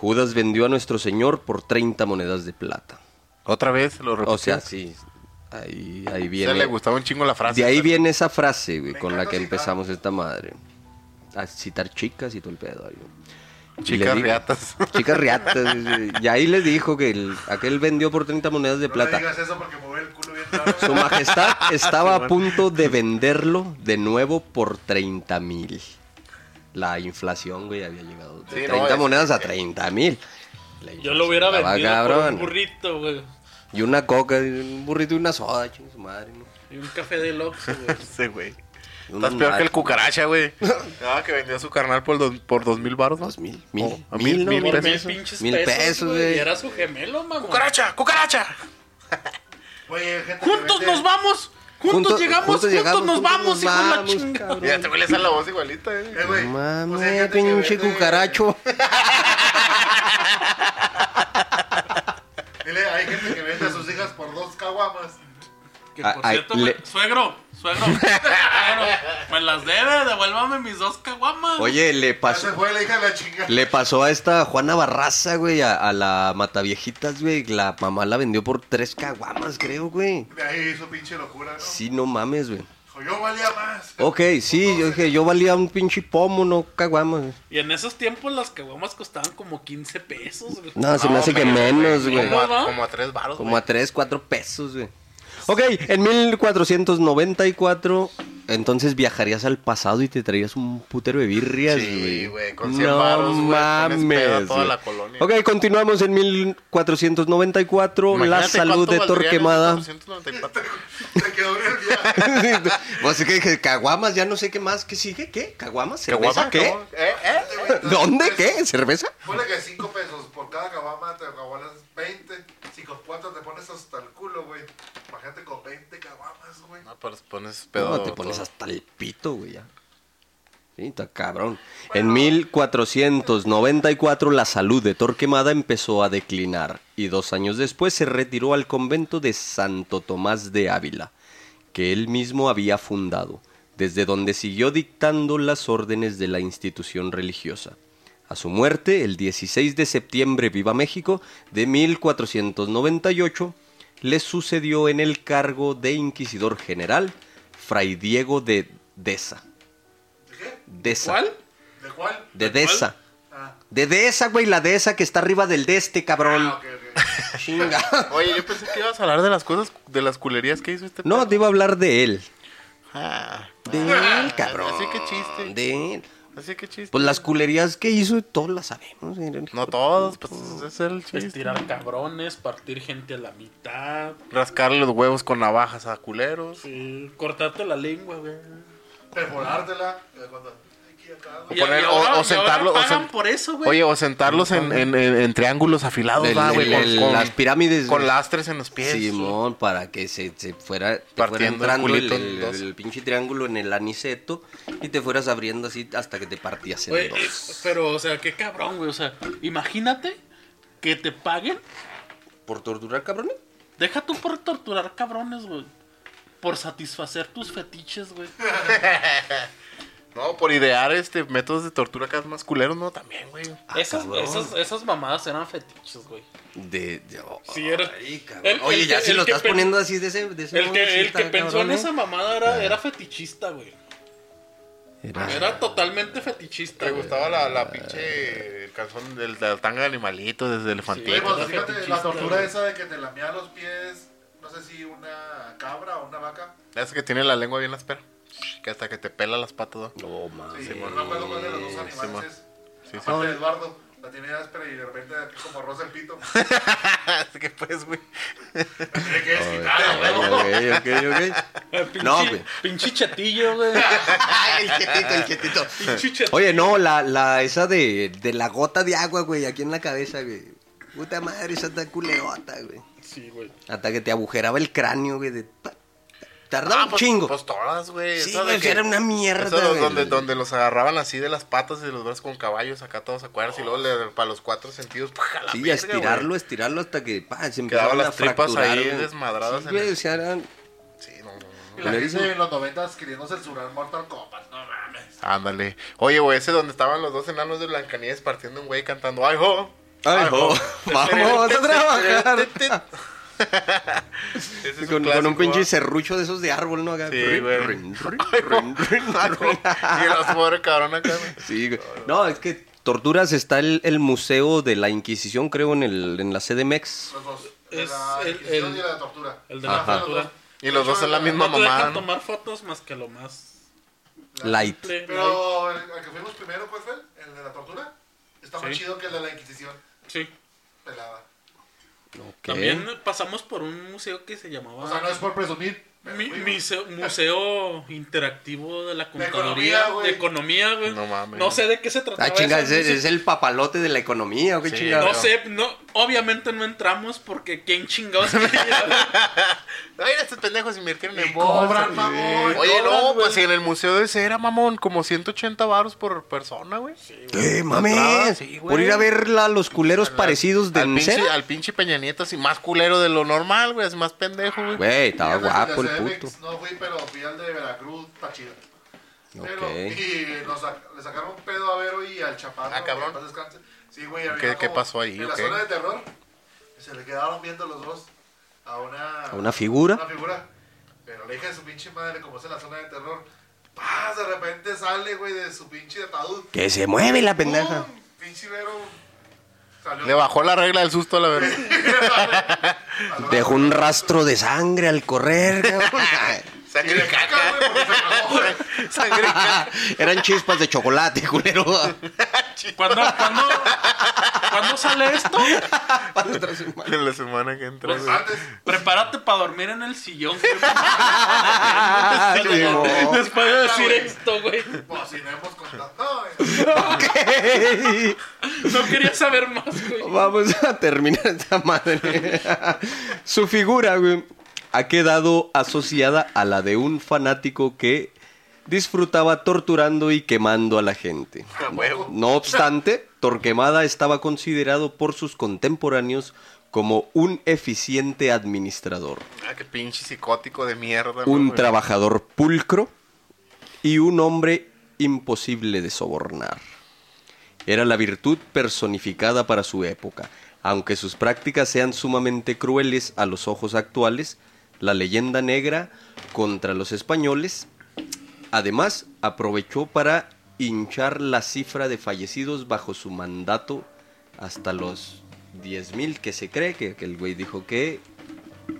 Speaker 2: Judas vendió a nuestro Señor por 30 monedas de plata.
Speaker 1: Otra vez lo repitió.
Speaker 2: O sea, sí, ahí, ahí
Speaker 1: O sea,
Speaker 2: viene.
Speaker 1: le gustaba un chingo la frase.
Speaker 2: De ahí viene esa frase, güey, con la que empezamos esta madre. A citar chicas y todo el pedo. ahí, güey.
Speaker 1: Chicas riatas.
Speaker 2: Chicas riatas. Y ahí le dijo que el- aquel vendió por 30 monedas de
Speaker 4: No
Speaker 2: plata.
Speaker 4: digas eso porque me el culo bien raro.
Speaker 2: Su majestad *laughs* estaba a punto de venderlo de nuevo por 30 mil. La inflación, güey, había llegado de
Speaker 1: Sí, no,
Speaker 2: 30
Speaker 1: es-
Speaker 2: monedas a 30 mil.
Speaker 3: Yo lo hubiera vendido por
Speaker 2: cabrón.
Speaker 3: un burrito, güey.
Speaker 2: Y una coca, y un burrito y una soda, ching su madre, ¿no?
Speaker 3: Y un café de Oxxo, güey. *laughs*
Speaker 1: Sí, güey. Estás peor que el cucaracha, güey. *laughs* Ah, que vendió su carnal por dos, por dos mil baros, ¿no?
Speaker 2: Dos mil, mil,
Speaker 1: Oh, a
Speaker 2: mil,
Speaker 1: mil,
Speaker 2: ¿no?
Speaker 1: mil pesos.
Speaker 3: pinches
Speaker 2: Mil
Speaker 3: pesos, güey. Y era su gemelo, mamá.
Speaker 1: ¡Cucaracha! ¡Cucaracha! *laughs*
Speaker 4: Gente
Speaker 3: Juntos
Speaker 4: vende-
Speaker 3: nos vamos. Juntos, llegamos, juntos,
Speaker 2: llegamos,
Speaker 3: nos
Speaker 2: juntos
Speaker 3: vamos, hijo de la chingada.
Speaker 1: Mira, te huele esa la voz igualita, eh.
Speaker 4: Eh, güey,
Speaker 2: Mame,
Speaker 4: hay gente que
Speaker 2: pinche
Speaker 4: vende-
Speaker 2: cucaracho. *laughs*
Speaker 4: Dile, hay gente que vende a sus hijas por dos caguamas.
Speaker 3: Que
Speaker 2: Ah,
Speaker 3: por
Speaker 2: ay,
Speaker 3: cierto,
Speaker 2: le-
Speaker 3: me- suegro, suegro, *laughs* suegro, me las debe, devuélvame mis dos caguamas.
Speaker 2: Oye, le
Speaker 4: Ya se
Speaker 2: pasó,
Speaker 4: fue la hija de la chingada.
Speaker 2: le pasó a esta Juana Barraza, güey, a, a la Mataviejitas, güey. La mamá la vendió por tres caguamas, creo, güey.
Speaker 4: De ahí su pinche locura, ¿no?
Speaker 2: Sí, no mames, güey.
Speaker 4: Yo valía más.
Speaker 2: Ok, sí, yo dije, yo valía un pinche pomo, no caguamas.
Speaker 3: Y en esos tiempos las caguamas costaban como 15 pesos, güey.
Speaker 2: No, se me hace que menos, güey.
Speaker 1: Como a, como a tres baros,
Speaker 2: Como a 3, 4 pesos, güey. *laughs* Ok, en 1494, entonces viajarías al pasado y te traías un putero de birrias, güey.
Speaker 1: Sí, güey, con 100 varos, güey, pones pedo a toda
Speaker 2: güey.
Speaker 1: la colonia.
Speaker 2: Ok, continuamos en 1494, la
Speaker 1: Imagínate
Speaker 2: salud
Speaker 1: cuánto
Speaker 2: de
Speaker 1: valdría en
Speaker 2: Torquemada.
Speaker 1: 1494.
Speaker 4: Se quedó en el viaje. *laughs*
Speaker 2: pues es que dije, caguamas, ya no sé qué más, ¿qué sigue? ¿Qué? ¿Caguamas? ¿Cerveza?
Speaker 1: ¿Caguama?
Speaker 2: ¿Qué?
Speaker 1: ¿Eh? ¿Eh? *laughs*
Speaker 2: ¿Dónde? ¿Qué? ¿Cerveza?
Speaker 4: Ponle que 5 pesos por cada caguama, te caguamas 20. Si con 4 te pones hasta el culo, güey. Imagínate con 20 caguamas, güey.
Speaker 1: No, pero pones pedo.
Speaker 2: No, te pones hasta el pito, güey, ya. Sí, está cabrón. En 1494 la salud de Torquemada empezó a declinar y dos años después se retiró al convento de Santo Tomás de Ávila, que él mismo había fundado, desde donde siguió dictando las órdenes de la institución religiosa. A su muerte, el 16 de septiembre, viva México, de 1498, le sucedió en el cargo de inquisidor general Fray Diego de Deza.
Speaker 4: ¿De qué?
Speaker 2: Deza.
Speaker 3: ¿Cuál?
Speaker 4: ¿De cuál?
Speaker 2: De
Speaker 3: ¿De?
Speaker 2: Deza.
Speaker 4: Ah,
Speaker 2: De Deza, güey, la Deza que está arriba del de este, cabrón.
Speaker 4: ah ok, ok. *laughs*
Speaker 2: Chinga.
Speaker 1: Oye, yo pensé que ibas a hablar de las cosas, de las culerías que hizo este
Speaker 2: No,
Speaker 1: perro.
Speaker 2: te iba a hablar de él.
Speaker 1: Ah,
Speaker 2: De él, cabrón.
Speaker 1: Así que chiste.
Speaker 2: De él.
Speaker 1: Así que chiste.
Speaker 2: Pues las culerías que hizo, todos las sabemos. eran-
Speaker 1: No todos, pues ese es el chiste.
Speaker 3: Estirar cabrones, partir gente a la mitad,
Speaker 1: Rascarle los huevos con navajas a culeros.
Speaker 3: sí, cortarte la lengua, güey.
Speaker 4: Perforártela.
Speaker 1: O poner-
Speaker 3: y
Speaker 1: o-
Speaker 3: ahora-
Speaker 1: o
Speaker 3: y
Speaker 1: sentarlo-
Speaker 3: ahora
Speaker 1: o
Speaker 3: pagan
Speaker 1: sen-
Speaker 3: por eso, güey.
Speaker 1: Oye, o sentarlos en, en- en- en triángulos afilados,
Speaker 2: El-
Speaker 1: va, güey,
Speaker 2: el-
Speaker 1: con,
Speaker 2: el-
Speaker 1: con-
Speaker 2: las pirámides.
Speaker 1: con lastres en los pies.
Speaker 2: Simón, para que se, se fuera, te fuera
Speaker 1: Partiendo el
Speaker 2: entrando el, pinche triángulo en el aniceto y te fueras abriendo así hasta que te partías en
Speaker 3: Güey,
Speaker 2: dos.
Speaker 3: eh, pero, o sea, qué cabrón, güey. O sea, imagínate que te paguen.
Speaker 2: ¿Por torturar, cabrones?
Speaker 3: Deja tú por torturar cabrones, güey. Por satisfacer tus fetiches, güey. *laughs*
Speaker 1: No, por idear este métodos de tortura cada vez más culeros, no, también, güey.
Speaker 2: Ah,
Speaker 3: esas,
Speaker 2: cabrón.
Speaker 3: esas, esas mamadas eran fetiches, güey.
Speaker 2: De, de- oh,
Speaker 3: Sí, era-
Speaker 2: ay, cabrón.
Speaker 3: el-
Speaker 2: Oye,
Speaker 3: el
Speaker 2: ya
Speaker 3: que-
Speaker 2: si lo
Speaker 3: que
Speaker 2: estás
Speaker 3: pen-
Speaker 2: poniendo así de ese, de ese
Speaker 3: El que, el que pensó
Speaker 2: cabrón,
Speaker 3: en
Speaker 2: ¿eh?
Speaker 3: esa mamada era, era fetichista, güey.
Speaker 2: Era-
Speaker 3: Era totalmente fetichista, güey.
Speaker 1: gustaba la, la pinche el calzón del, del tanga de animalito desde elefantito.
Speaker 3: Sí,
Speaker 4: pues, fíjate, la tortura
Speaker 3: güey.
Speaker 4: esa de que te lamía los pies, no sé si una cabra o una vaca.
Speaker 1: Esa que tiene la lengua bien áspera. Que hasta que te pela las patas, ¿no?
Speaker 2: No, mames.
Speaker 4: Sí, me acuerdo cuál de los dos animales es.
Speaker 1: Sí, sí.
Speaker 4: Aparte de Eduardo, la tiene áspera y de repente aquí como rosa el pito. *laughs*
Speaker 1: Así que pues, güey.
Speaker 4: Tiene que desquitar,
Speaker 2: Ok,
Speaker 4: huevo.
Speaker 2: ok, ok.
Speaker 3: Eh, pinche,
Speaker 2: No, güey.
Speaker 3: Pinche chetillo, güey. *laughs*
Speaker 2: El chetito, el chetito.
Speaker 3: Pinche.
Speaker 2: Oye, no, la, la, esa de, de la gota de agua, güey, aquí en la cabeza, güey. Puta madre, esa está culerota, güey.
Speaker 3: Sí, güey.
Speaker 2: Hasta que te agujeraba el cráneo, güey. De... Tardaba
Speaker 1: Ah,
Speaker 2: un
Speaker 1: pues,
Speaker 2: chingo.
Speaker 1: Pues todas, güey.
Speaker 2: sí,
Speaker 1: de que-
Speaker 2: era una mierda.
Speaker 1: Eso
Speaker 2: güey.
Speaker 1: donde, donde los agarraban así de las patas y de los brazos con caballos, acá todos acuerdas, y luego le, para los cuatro sentidos, ¡pua! a la
Speaker 2: Sí,
Speaker 1: verga,
Speaker 2: estirarlo,
Speaker 1: güey.
Speaker 2: estirarlo hasta que pa, se
Speaker 1: Quedaban
Speaker 2: empezaron
Speaker 1: las
Speaker 2: a
Speaker 1: tripas
Speaker 2: fracturar,
Speaker 1: ahí
Speaker 2: güey.
Speaker 1: desmadradas
Speaker 2: Sí,
Speaker 1: en el-
Speaker 2: o sea, eran...
Speaker 1: Sí, no, no, no.
Speaker 4: Y la gente en los noventas queriendo censurar Mortal Kombat, no mames.
Speaker 1: Ándale. Oye, güey, ese donde estaban los dos enanos de Blancanieves partiendo un güey cantando ¡Ay, ho!
Speaker 2: Ay, jo, *laughs* vamos a *laughs* trabajar. *laughs*
Speaker 1: Un
Speaker 2: Con, un pinche serrucho de esos de árbol, ¿no? Acá.
Speaker 1: Sí,
Speaker 2: Rin,
Speaker 1: güey.
Speaker 2: rin, *laughs* rin,
Speaker 1: Ay, ho.
Speaker 2: rin, rin, *laughs*
Speaker 1: Ay, ho.
Speaker 2: rin.
Speaker 1: Y el pobre cabrón acá.
Speaker 2: Sí, güey. No, es que Torturas está el, el museo de la Inquisición, creo, en, el, en la CDMX.
Speaker 4: Los dos. De
Speaker 3: Es
Speaker 4: la
Speaker 3: el-
Speaker 4: Inquisición
Speaker 3: el-
Speaker 4: y la tortura.
Speaker 3: el de la
Speaker 4: fueron
Speaker 3: tortura.
Speaker 1: Y los dos en la misma
Speaker 3: No te dejan
Speaker 1: mamada, ¿no?
Speaker 3: tomar fotos más que lo más...
Speaker 2: Light.
Speaker 4: Pero el, el que fuimos primero, ¿cuál fue? ¿El de la tortura? Está más
Speaker 3: Sí.
Speaker 4: chido que el de la Inquisición.
Speaker 3: Sí.
Speaker 4: Pelada.
Speaker 2: Ok.
Speaker 3: También pasamos por un museo que se llamaba...
Speaker 4: O sea, no es por presumir.
Speaker 3: Mi- museo, museo interactivo de la contaduría
Speaker 4: economía, güey.
Speaker 3: de economía, güey.
Speaker 1: No mames.
Speaker 3: No sé de qué se trataba.
Speaker 2: Ah, chinga,
Speaker 3: ese
Speaker 2: ese
Speaker 3: museo.
Speaker 2: es el papalote de la economía, ¿o qué
Speaker 1: Sí,
Speaker 2: chingado?
Speaker 3: No sé, no, obviamente no entramos porque quién chingados. *laughs*
Speaker 1: Ay, estos pendejos invirtieron en bolsa.
Speaker 4: cobran, mamón.
Speaker 1: Oye,
Speaker 3: Cobran,
Speaker 1: no, pues en el museo de cera, mamón, como 180 baros por persona, güey.
Speaker 2: ¿Qué,
Speaker 1: Entrada,
Speaker 2: mames?
Speaker 1: sí.
Speaker 2: Por ir a ver la- los culeros
Speaker 1: Al-
Speaker 2: parecidos de
Speaker 1: al pinche,
Speaker 2: cera.
Speaker 1: al pinche Peña Nieto, así más culero de lo normal, güey, así más pendejo, güey.
Speaker 2: Güey, estaba guapo el
Speaker 4: de No fui, pero fui al de Veracruz, está chido. Pero,
Speaker 2: Ok.
Speaker 4: y nos le sacaron un pedo a Vero y al Chaparro.
Speaker 1: Ah, cabrón.
Speaker 4: Sí, güey, había
Speaker 1: ¿Qué- pasó ahí,
Speaker 4: En la zona de terror, se le quedaron viendo los dos a una...
Speaker 2: ¿A una figura?
Speaker 4: Una figura. Pero la hija de su pinche madre, como es en la zona de terror, ¡paz! De repente sale, güey, de su pinche ataúd.
Speaker 2: Que se mueve la pendeja.
Speaker 4: ¡Pum! Pinche Vero salió.
Speaker 1: Le bajó la regla del susto a la verdad. *laughs*
Speaker 2: Dejó un rastro de sangre al correr, cabrón. *laughs*
Speaker 4: Y de caca, güey, porque se cagó, güey. *laughs*
Speaker 1: Sangre y caca.
Speaker 2: Eran chispas de chocolate, culero. *laughs*
Speaker 3: ¿Cuándo, cuándo, ¿Cuándo sale esto?
Speaker 1: En la semana que entra.
Speaker 4: Pues
Speaker 1: güey.
Speaker 4: antes,
Speaker 3: Prepárate para dormir en el sillón. güey. *laughs*
Speaker 2: Simón.
Speaker 3: Después de decir
Speaker 4: güey.
Speaker 3: esto, güey.
Speaker 4: pues si no hemos contado. No, güey.
Speaker 3: No quería saber más, güey.
Speaker 2: Vamos a terminar esta madre. Su figura, güey, ha quedado asociada a la de un fanático que disfrutaba torturando y quemando a la gente. No obstante, Torquemada estaba considerado por sus contemporáneos como un eficiente administrador,
Speaker 1: Ah, qué pinche psicótico de mierda.
Speaker 2: un trabajador pulcro y un hombre imposible de sobornar. Era la virtud personificada para su época. Aunque sus prácticas sean sumamente crueles a los ojos actuales, la leyenda negra contra los españoles, además, aprovechó para hinchar la cifra de fallecidos bajo su mandato hasta los 10.000 que se cree que, que el güey dijo que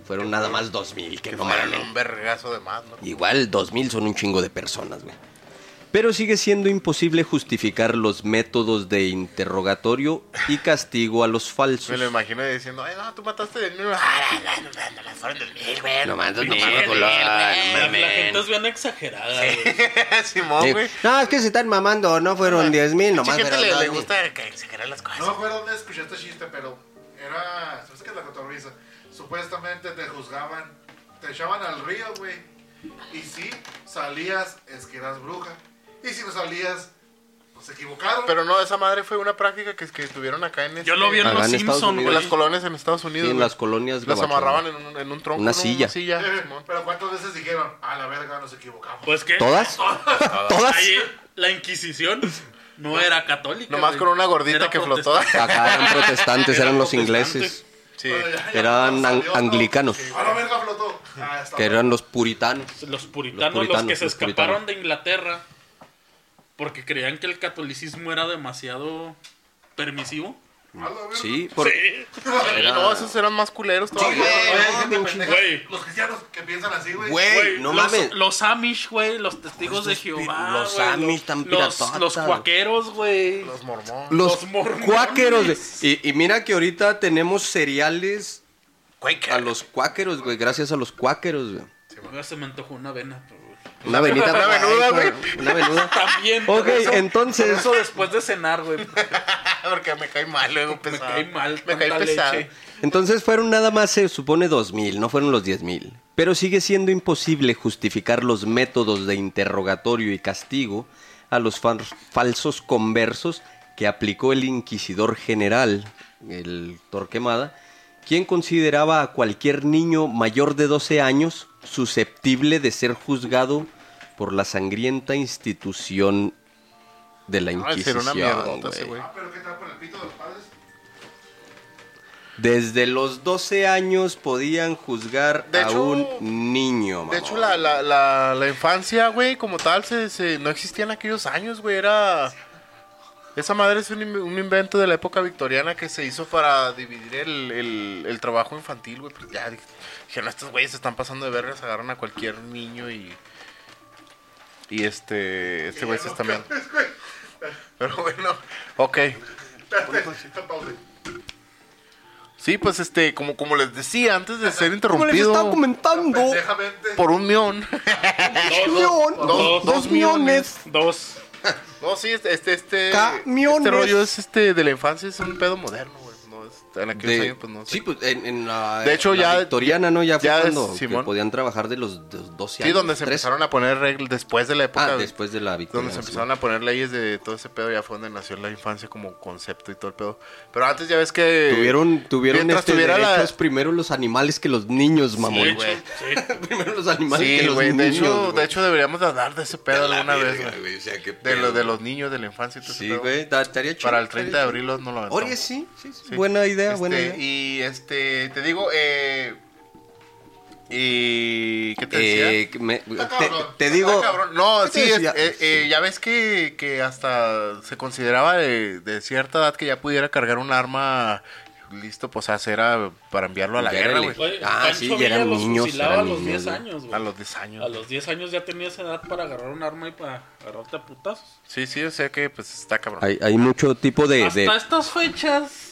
Speaker 2: fueron nada más 2.000, que
Speaker 1: Que
Speaker 2: no mames.
Speaker 1: un vergazo de más, ¿no?
Speaker 2: Igual 2000 son un chingo de personas, güey. Pero sigue siendo imposible justificar los métodos de interrogatorio y castigo a los falsos.
Speaker 1: Me lo imagino diciendo, ay, no, tú mataste de mí. Ah, no, no, no, no, no, fueron de mil, güey.
Speaker 2: No mil,
Speaker 1: mil,
Speaker 2: no
Speaker 3: La, gente es bien exagerada, güey.
Speaker 1: güey. *laughs* Simón,
Speaker 2: Sí.
Speaker 1: güey.
Speaker 2: No, es que se están mamando, no fueron 10 mil, nomás
Speaker 1: gente
Speaker 2: fueron
Speaker 1: le, le
Speaker 2: 2,000.
Speaker 1: gusta crean las
Speaker 4: No me
Speaker 1: cosas.
Speaker 4: acuerdo dónde escuché este chiste, pero era. ¿Sabes qué es la cotorriza? Supuestamente te juzgaban, te echaban al río, güey. Y si salías, es que eras bruja. Y si no salías, pues se equivocaron.
Speaker 1: Pero no, esa madre fue una práctica que, que tuvieron acá en
Speaker 3: Yo lo vi en
Speaker 2: Acá
Speaker 3: Los
Speaker 2: en Estados
Speaker 3: Simpsons,
Speaker 2: Unidos.
Speaker 1: en
Speaker 3: güey.
Speaker 1: las colonias en Estados Unidos.
Speaker 2: Sí, en
Speaker 1: güey.
Speaker 2: las colonias
Speaker 1: Las amarraban en un, en un tronco.
Speaker 2: Una
Speaker 1: ¿no?
Speaker 2: silla.
Speaker 1: Una silla.
Speaker 4: Eh,
Speaker 1: Simón.
Speaker 4: pero ¿cuántas veces dijeron, a la verga, nos equivocamos?
Speaker 3: Pues que *laughs*
Speaker 2: ¿Todas? ¿Todas?
Speaker 3: ahí la Inquisición no era católica.
Speaker 1: Nomás
Speaker 3: güey.
Speaker 1: con una gordita
Speaker 3: Era
Speaker 1: que flotó.
Speaker 3: protestante.
Speaker 2: Acá eran *laughs* protestantes, eran los
Speaker 3: protestantes.
Speaker 2: ingleses,
Speaker 1: Sí.
Speaker 4: Bueno, ya- ya
Speaker 2: Eran
Speaker 4: salió,
Speaker 2: an-
Speaker 4: ¿no?
Speaker 2: anglicanos.
Speaker 4: A la verga flotó. Ah, está
Speaker 2: que eran los puritanos.
Speaker 3: Los puritanos,
Speaker 2: Los puritanos,
Speaker 3: los que se
Speaker 2: los
Speaker 3: escaparon
Speaker 2: puritanos.
Speaker 3: de Inglaterra porque creían que el catolicismo era demasiado permisivo.
Speaker 2: Sí, por...
Speaker 3: Sí.
Speaker 1: Sí, No, esos eran más culeros todavía.
Speaker 4: Pendeja.
Speaker 3: Güey.
Speaker 4: Los cristianos que piensan así, güey.
Speaker 2: Güey,
Speaker 3: Güey,
Speaker 2: no
Speaker 3: los,
Speaker 2: mames.
Speaker 3: Los Amish, güey, los testigos de
Speaker 2: Los
Speaker 3: Jehová.
Speaker 2: los
Speaker 3: güey,
Speaker 2: Amish tan
Speaker 3: los, los
Speaker 2: güey.
Speaker 3: cuaqueros, güey.
Speaker 1: Los mormones.
Speaker 2: Los,
Speaker 3: Los mormones.
Speaker 2: cuáqueros. güey. Y, y mira que ahorita tenemos cereales
Speaker 1: Quaker.
Speaker 2: a los cuáqueros, güey. Gracias a los cuáqueros, güey.
Speaker 3: Ya se me antojó una avena. pero.
Speaker 2: Una venita.
Speaker 1: Una venuda, güey.
Speaker 2: Una venuda. *laughs*
Speaker 3: También.
Speaker 2: Ok,
Speaker 3: eso-
Speaker 2: entonces-
Speaker 3: Eso después de cenar, güey. *laughs*
Speaker 1: Porque me cae mal luego
Speaker 3: Me
Speaker 1: pesado.
Speaker 3: cae mal.
Speaker 1: Me cae pesado.
Speaker 3: leche.
Speaker 2: Entonces fueron nada más, se supone, dos mil, no fueron los diez mil. Pero sigue siendo imposible justificar los métodos de interrogatorio y castigo a los fal- falsos conversos que aplicó el inquisidor general, el Torquemada, quien consideraba a cualquier niño mayor de 12 años susceptible de ser juzgado por la sangrienta institución de la
Speaker 1: Ay,
Speaker 2: Inquisición.
Speaker 1: mierdota
Speaker 2: güey.
Speaker 4: Ah, pero ¿qué tal por el pito de los padres?
Speaker 2: Desde los 12 años podían juzgar
Speaker 1: De
Speaker 2: a
Speaker 1: hecho-
Speaker 2: un niño,
Speaker 1: De
Speaker 2: mamón.
Speaker 1: hecho, la, la, la, la infancia, güey, como tal, se, se- no existía en aquellos años, güey. Era. Esa madre es un, in- un invento de la época victoriana que se hizo para dividir el, el, el trabajo infantil, güey. Pues ya dije- dijeron, estos güeyes se están pasando de vergas, agarran a cualquier niño y. Y este. Este güey se está también. Pero bueno, ok. Sí, pues este, como, como les decía, antes de ser
Speaker 2: Como les
Speaker 1: interrumpido
Speaker 2: estaba comentando,
Speaker 4: Pendejamente.
Speaker 1: por un mión.
Speaker 2: millón,
Speaker 1: dos-
Speaker 2: dos,
Speaker 1: dos
Speaker 2: millones.
Speaker 3: Dos. *laughs*
Speaker 1: No, sí, este, este, este,
Speaker 2: Camiones.
Speaker 1: este rollo es este de la infancia, es un pedo moderno, en aquellos
Speaker 2: De-
Speaker 1: años, pues no sé.
Speaker 2: Sí, pues en, en la,
Speaker 1: De hecho,
Speaker 2: la
Speaker 1: ya-
Speaker 2: victoriana, ¿no? Ya fue
Speaker 1: ya es-
Speaker 2: cuando que podían trabajar de los, de los 12
Speaker 1: Sí,
Speaker 2: años.
Speaker 1: donde se
Speaker 2: 13.
Speaker 1: empezaron a poner reglas después de la época.
Speaker 2: Ah, después de la victoriana.
Speaker 1: Donde se
Speaker 2: sí.
Speaker 1: empezaron a poner leyes de todo ese pedo, ya fue donde nació la infancia como concepto y todo el pedo. Pero antes ya ves que.
Speaker 2: Tuvieron, tuvieron este
Speaker 1: tuviera la-
Speaker 2: primero los animales que los niños, mamón.
Speaker 3: De
Speaker 1: güey.
Speaker 3: hecho, *laughs* sí.
Speaker 2: primero los animales que
Speaker 1: Sí,
Speaker 2: los.
Speaker 1: De
Speaker 2: niños.
Speaker 1: hecho,
Speaker 2: güey.
Speaker 1: de hecho, deberíamos de hablar de ese pedo *laughs*
Speaker 2: La
Speaker 1: alguna vez, güey.
Speaker 2: o sea,
Speaker 1: De, lo, de los niños, de la infancia y todo
Speaker 2: Sí, güey, ta- estaría chido.
Speaker 1: Para el 30 de abril no lo aventamos.
Speaker 2: Oye, sí, sí, sí,
Speaker 1: Sí.
Speaker 2: Buena idea,
Speaker 1: Este,
Speaker 2: buena idea.
Speaker 1: Y este, te digo, eh, y ¿qué ¿Qué te decía?
Speaker 2: Eh, me-
Speaker 4: Está
Speaker 2: te,
Speaker 4: cabrón,
Speaker 2: te
Speaker 4: está
Speaker 2: digo.
Speaker 4: cabrón.
Speaker 1: No,
Speaker 2: ¿qué te
Speaker 1: sí, es-
Speaker 2: decía?
Speaker 1: eh, eh, ya ves que, que hasta se consideraba de, de cierta edad que ya pudiera cargar un arma listo, pues hacer a- para enviarlo a la guerra,
Speaker 2: era
Speaker 1: güey.
Speaker 2: Ah,
Speaker 3: Pancho
Speaker 2: sí, ya eran
Speaker 3: los
Speaker 2: niños,
Speaker 3: fusilaba
Speaker 2: eran
Speaker 3: a los
Speaker 2: niños,
Speaker 3: 10
Speaker 2: güey.
Speaker 3: años, güey.
Speaker 1: A los 10 años.
Speaker 3: A los 10 años ya tenías edad para agarrar un arma y para agarrarte a putazos.
Speaker 1: Sí, sí, o sea que pues está cabrón.
Speaker 2: Hay, hay mucho tipo de.
Speaker 3: Hasta
Speaker 2: de-
Speaker 3: estas fechas,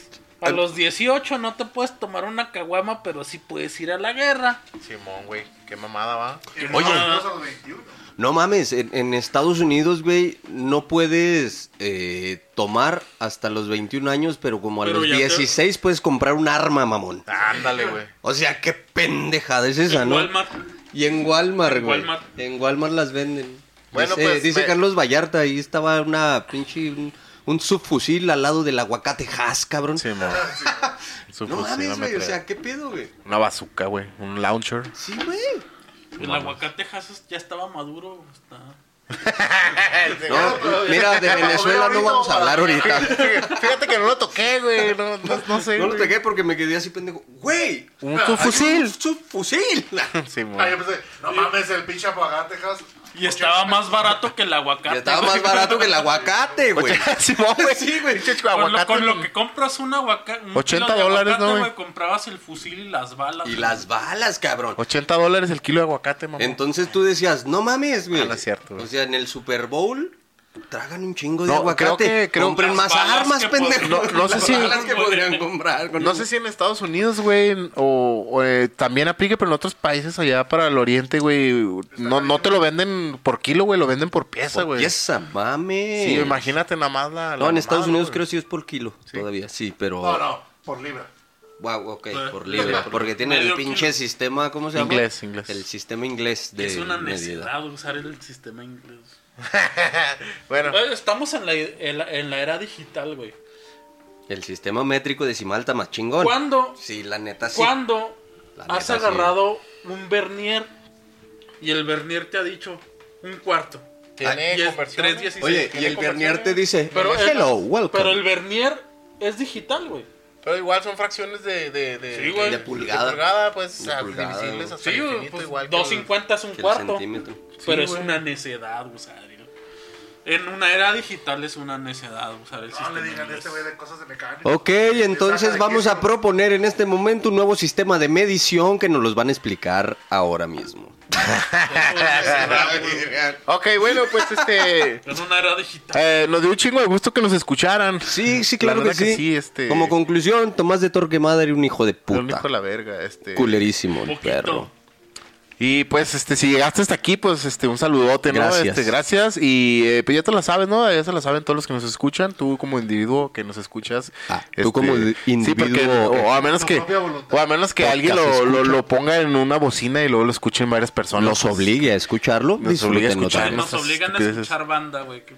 Speaker 3: a los 18 no te puedes tomar una caguama, pero sí puedes ir a la guerra.
Speaker 1: Simón, güey, qué mamada va.
Speaker 2: Oye.
Speaker 4: nosotros a los 21.
Speaker 2: No mames, en, en Estados Unidos, güey, no puedes eh, tomar hasta los 21 años, pero como a
Speaker 3: Pero
Speaker 2: los
Speaker 3: ya te-
Speaker 2: 16 puedes comprar un arma, mamón.
Speaker 1: Ándale, güey.
Speaker 2: O sea, qué pendejada es esa,
Speaker 3: En
Speaker 2: ¿no?
Speaker 3: Walmart.
Speaker 2: Y en Walmart,
Speaker 3: En
Speaker 2: güey.
Speaker 3: Walmart.
Speaker 2: En Walmart las venden.
Speaker 1: Bueno,
Speaker 2: dice,
Speaker 1: pues,
Speaker 2: dice
Speaker 1: me-
Speaker 2: Carlos Vallarta, ahí estaba una pinche un, un subfusil al lado del aguacate Haas, cabrón.
Speaker 1: Simón. *laughs* Su
Speaker 2: no mames, güey, o sea, ¿qué pedo, güey?
Speaker 1: Una bazooka, güey. Un launcher.
Speaker 2: Sí, güey.
Speaker 3: El aguacate Hass ya estaba maduro. Está... *laughs*
Speaker 2: No, mira, de Venezuela no vamos a hablar ahorita. *laughs*
Speaker 1: Fíjate que no lo toqué, güey. No, no, no sé.
Speaker 2: No lo pegué porque me quedé así pendejo. ¡Güey!
Speaker 1: Un subfusil.
Speaker 2: Un subfusil.
Speaker 1: Simón.
Speaker 4: Ah, yo pensé, no mames, el pinche apagatejas.
Speaker 3: Y estaba más barato que el aguacate.
Speaker 2: Y estaba
Speaker 3: güey.
Speaker 2: más barato que el aguacate, güey. *laughs* Sí, güey.
Speaker 3: Con lo,
Speaker 1: aguacate.
Speaker 3: con lo que compras un aguacate.
Speaker 1: 80 dólares, ¿no, güey?
Speaker 3: Comprabas el fusil y las balas.
Speaker 2: Y las balas, cabrón.
Speaker 1: 80 dólares el kilo de aguacate, mamá.
Speaker 2: Entonces tú decías, no mames, güey.
Speaker 1: Ah, no es cierto, güey.
Speaker 2: O sea, en el Super Bowl tragan un chingo de
Speaker 1: No,
Speaker 2: aguacate.
Speaker 1: creo que- creo-
Speaker 2: Compren más armas, pendejo.
Speaker 1: No- no sé si-
Speaker 2: balas que podrían comprar. con
Speaker 1: No sé si en Estados Unidos, güey, o, o, eh, también aplique, pero en otros países allá para el oriente, güey, no, no te lo venden por kilo, güey, lo venden por pieza, güey.
Speaker 2: pieza, mames.
Speaker 1: Sí, imagínate nada más la...
Speaker 2: No,
Speaker 1: la
Speaker 2: en Estados Unidos creo que sí es por kilo todavía, sí, pero...
Speaker 4: No, no, por libra.
Speaker 2: Wow, ok,
Speaker 3: Eh,
Speaker 2: por libre. Porque tiene el pinche sistema, ¿cómo se llama?
Speaker 1: Inglés, inglés.
Speaker 2: El sistema inglés de
Speaker 3: es una
Speaker 2: medida.
Speaker 3: necesidad usar el sistema inglés. *laughs*
Speaker 1: Bueno,
Speaker 3: Estamos en la, en la, en la era digital, güey.
Speaker 2: El sistema métrico decimal está más chingón.
Speaker 3: ¿Cuándo,
Speaker 2: Sí, la neta sí.
Speaker 3: ¿cuándo
Speaker 2: La
Speaker 3: has
Speaker 2: neta, sí.
Speaker 3: agarrado un vernier y el vernier te ha dicho un cuarto?
Speaker 1: Tiene.
Speaker 3: 3.16.
Speaker 2: Oye, y
Speaker 1: ¿Tiene
Speaker 2: el? Vernier te dice,
Speaker 3: Pero el-
Speaker 2: hello, welcome.
Speaker 3: Pero el vernier es digital, güey.
Speaker 1: Pero igual son fracciones de... de, de
Speaker 3: Sí, güey.
Speaker 2: De pulgada.
Speaker 1: De pulgada, pues,
Speaker 2: De
Speaker 1: a-
Speaker 2: pulgada,
Speaker 1: divisibles hasta
Speaker 3: Sí,
Speaker 1: el infinito,
Speaker 3: pues
Speaker 1: igual que el-
Speaker 3: 250 es un cuarto.
Speaker 2: centímetro.
Speaker 3: Pero
Speaker 1: Sí,
Speaker 3: es
Speaker 1: güey.
Speaker 3: una necedad usar. En una era digital es una necedad usar el
Speaker 4: No
Speaker 3: sistema.
Speaker 4: le digan a
Speaker 3: inglés.
Speaker 4: este güey de cosas de mecánica.
Speaker 2: Ok, entonces vamos a proponer en este momento un nuevo sistema de medición que nos los van a explicar ahora mismo. *laughs*
Speaker 1: Ok, bueno, pues, este... *laughs*
Speaker 3: En una era digital.
Speaker 1: eh, nos dio un chingo de gusto que nos escucharan.
Speaker 2: Sí, sí,
Speaker 1: La
Speaker 2: claro que
Speaker 1: verdad
Speaker 2: sí.
Speaker 1: este...
Speaker 2: Como conclusión, Tomás de Torquemada era un hijo de
Speaker 1: un hijo
Speaker 2: puta.
Speaker 1: de la verga, este...
Speaker 2: Culerísimo el perro.
Speaker 1: Y pues, este, si llegaste hasta aquí, pues, este, un saludote, ¿no?
Speaker 2: Gracias.
Speaker 1: Este, gracias. Y eh, pues ya te la sabes, ¿no? Ya se la saben todos los que nos escuchan. Tú como individuo que nos escuchas.
Speaker 2: Ah, tú como
Speaker 1: Sí,
Speaker 2: individuo,
Speaker 1: porque,
Speaker 2: eh,
Speaker 1: o a menos que, o a menos que alguien lo, lo, ponga en una bocina y luego lo escuchen varias personas.
Speaker 2: Nos
Speaker 1: pues,
Speaker 2: obligue a escucharlo.
Speaker 1: Nos obliga a escuchar. ¿no?
Speaker 3: Nos obligan a escuchar banda, güey. que-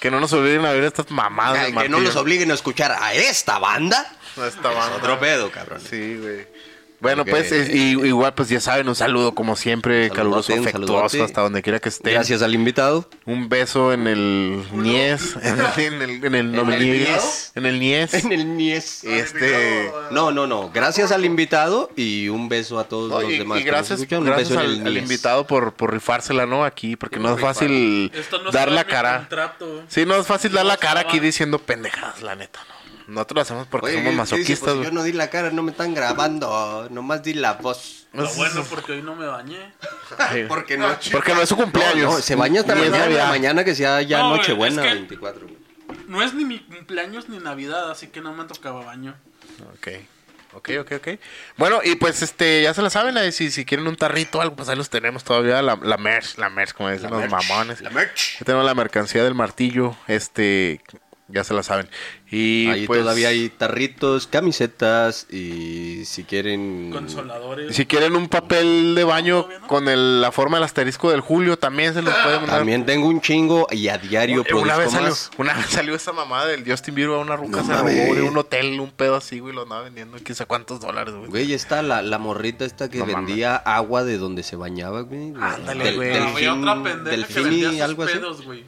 Speaker 1: Que no nos olviden a ver estas mamadas.
Speaker 2: Que no nos obliguen a escuchar a esta banda.
Speaker 1: No, esta banda.
Speaker 2: Otro pedo, cabrón.
Speaker 1: Sí, güey. Bueno, pues es- y- igual, pues ya saben, un saludo como siempre,
Speaker 2: Saludote,
Speaker 1: caluroso, afectuoso,
Speaker 2: saludote.
Speaker 1: hasta donde quiera que estén.
Speaker 2: Gracias al invitado.
Speaker 1: Un beso en el Nies, *laughs* en el, en el, en el,
Speaker 2: ¿En el
Speaker 1: Nies,
Speaker 2: Nies?
Speaker 1: en el Nies. *laughs*
Speaker 2: En el Nies.
Speaker 1: Este,
Speaker 2: No, no, no. Gracias al invitado y un beso a todos
Speaker 1: no,
Speaker 2: los
Speaker 1: y,
Speaker 2: demás.
Speaker 1: y
Speaker 2: que nos
Speaker 1: gracias, gracias
Speaker 2: beso en
Speaker 1: al,
Speaker 2: el
Speaker 1: al
Speaker 2: Nies.
Speaker 1: invitado por, por rifársela, ¿no? Aquí, porque no es fácil
Speaker 3: no
Speaker 1: dar la cara.
Speaker 3: contrato.
Speaker 1: Sí, no es fácil dar
Speaker 3: No
Speaker 1: la cara aquí diciendo pendejadas, la neta, ¿no? Nosotros lo hacemos porque
Speaker 2: Oye,
Speaker 1: somos
Speaker 2: ¿qué dice?
Speaker 1: masoquistas.
Speaker 2: Pues,
Speaker 1: güey.
Speaker 2: yo no di la cara, no me están grabando. Nomás di la voz.
Speaker 3: Lo bueno porque hoy no me bañé.
Speaker 2: Porque no.
Speaker 1: Porque no es su cumpleaños.
Speaker 2: No, se baña hasta mañana,
Speaker 1: Navidad.
Speaker 2: mañana que sea ya
Speaker 3: No,
Speaker 2: Nochebuena,
Speaker 3: es que-
Speaker 2: 24.
Speaker 3: No es ni mi cumpleaños ni Navidad, así que no me tocaba baño.
Speaker 1: Ok. Ok, ok, ok. Bueno, y pues este, ya se la saben, eh, si, si quieren un tarrito o algo, pues ahí los tenemos todavía, la, la merch, la merch, como dicen los
Speaker 2: merch,
Speaker 1: mamones.
Speaker 2: La merch.
Speaker 1: Ya tenemos la mercancía del martillo, este, ya se la saben. Y
Speaker 2: Ahí
Speaker 1: pues,
Speaker 2: todavía hay tarritos, camisetas y si quieren...
Speaker 3: Consoladores.
Speaker 1: Si quieren un papel de baño
Speaker 3: no.
Speaker 1: con el- la forma del asterisco del Julio, también se los pueden mandar.
Speaker 2: También tengo un chingo y a diario
Speaker 1: Eh, una, vez salió,
Speaker 2: más.
Speaker 1: una vez salió esa mamada del Justin Bieber, una ruca
Speaker 2: No
Speaker 1: se
Speaker 2: mames.
Speaker 1: robó de un hotel, un pedo así, güey, lo andaba vendiendo, quién sabe cuántos dólares, güey.
Speaker 2: Güey, está la, la morrita esta que
Speaker 1: No
Speaker 2: vendía agua de donde se bañaba, güey.
Speaker 1: Ándale,
Speaker 2: Del-
Speaker 1: güey.
Speaker 2: del fin-
Speaker 3: otra pendeja
Speaker 2: del
Speaker 3: que
Speaker 2: fin
Speaker 3: vendía sus
Speaker 2: algo así.
Speaker 3: pedos, güey.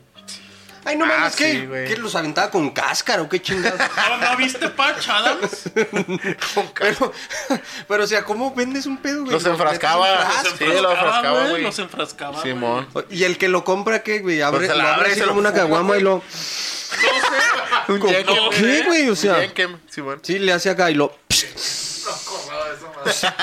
Speaker 2: Ay, no
Speaker 1: Ah,
Speaker 2: mames,
Speaker 1: sí,
Speaker 2: ¿qué?
Speaker 1: güey.
Speaker 2: ¿Qué los aventaba con cáscara o qué chingados?
Speaker 3: ¿No, *laughs* ¿no viste Patch Adams? *laughs*
Speaker 2: pero, pero, o sea, ¿cómo vendes un pedo, güey?
Speaker 1: Los
Speaker 2: Lo
Speaker 1: enfrascaba.
Speaker 2: metes en un
Speaker 1: Ah,
Speaker 2: frasco.
Speaker 1: sí, lo enfrascaba, güey.
Speaker 3: Los enfrascaba,
Speaker 1: Simón.
Speaker 3: güey.
Speaker 2: Y el que lo compra, ¿qué, güey? Abre,
Speaker 1: Pues se la
Speaker 2: abre
Speaker 1: se lo
Speaker 2: una caguama y lo... *laughs* ¿Con-
Speaker 1: Jenkem,
Speaker 2: con qué, güey? O sea,
Speaker 1: Simón.
Speaker 2: sí, le hace acá y lo...
Speaker 4: No.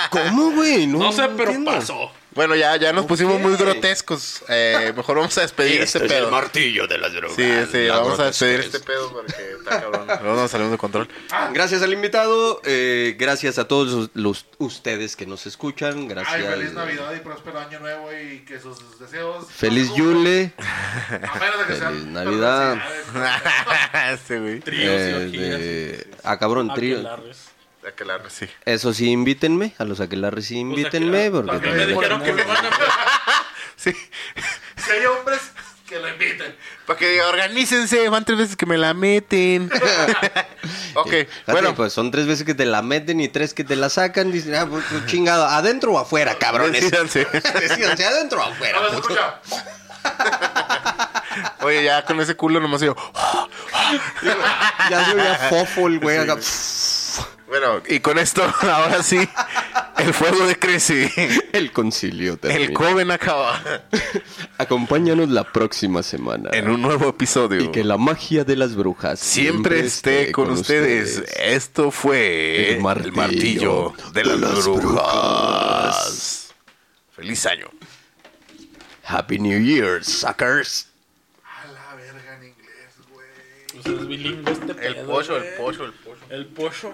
Speaker 2: ¿Cómo, güey? No,
Speaker 3: No sé, pero
Speaker 2: entiendo.
Speaker 3: pasó.
Speaker 1: Bueno, ya, ya nos pusimos muy grotescos. Eh, mejor vamos a despedir este pedo.
Speaker 2: martillo de las drogas.
Speaker 1: Sí, sí,
Speaker 2: La
Speaker 1: vamos a despedir
Speaker 2: grotesquez.
Speaker 1: este pedo porque está cabrón. *laughs* Luego nos salimos de control.
Speaker 2: Gracias al invitado, eh, gracias a todos los, los- ustedes que nos escuchan, gracias.
Speaker 4: Ay, feliz Navidad y próspero año nuevo y que sus deseos.
Speaker 2: Feliz
Speaker 4: no.
Speaker 2: Yule. *laughs*
Speaker 4: A menos de que sean
Speaker 2: Feliz Navidad.
Speaker 1: este *laughs* güey.
Speaker 3: Tríos
Speaker 2: eh,
Speaker 3: y orgías.
Speaker 2: de- ah, cabrón, trío.
Speaker 1: Aquelarre, sí.
Speaker 2: Eso sí, invítenme. A los aquelarres sí,
Speaker 3: Pues
Speaker 2: invítenme.
Speaker 3: aquel-
Speaker 2: Porque
Speaker 3: me dijeron que me van a *laughs*
Speaker 1: Sí.
Speaker 4: Si hay hombres, que lo inviten.
Speaker 1: Para que diga, organícense, van tres veces que me la meten. *laughs* *laughs* ok,
Speaker 2: Fíjate,
Speaker 1: bueno.
Speaker 2: pues son tres veces que te la meten y tres que te la sacan. Dicen, ah, pues, pues, chingado, adentro o afuera, cabrones.
Speaker 1: Decídanse.
Speaker 2: Decídanse, adentro o afuera.
Speaker 4: No, escucha.
Speaker 1: Oye, ya con ese culo nomás yo.
Speaker 2: Ya se oía fofol, güey. acá.
Speaker 1: Bueno, y con esto, *laughs* ahora sí, el fuego decrece.
Speaker 2: El concilio
Speaker 1: El
Speaker 2: termina.
Speaker 1: Coven acaba.
Speaker 2: Acompáñanos la próxima semana.
Speaker 1: En un nuevo episodio.
Speaker 2: Y que la magia de las brujas
Speaker 1: Siempre esté con, ustedes. Esto fue
Speaker 2: El martillo
Speaker 1: el martillo de,
Speaker 2: de
Speaker 1: las,
Speaker 2: las
Speaker 1: brujas. Feliz año.
Speaker 2: Happy New Year, suckers.
Speaker 4: A la verga en inglés, güey.
Speaker 3: Pues es bilingüe este pedo.
Speaker 1: El pollo, el pollo, el pollo.
Speaker 3: El pollo.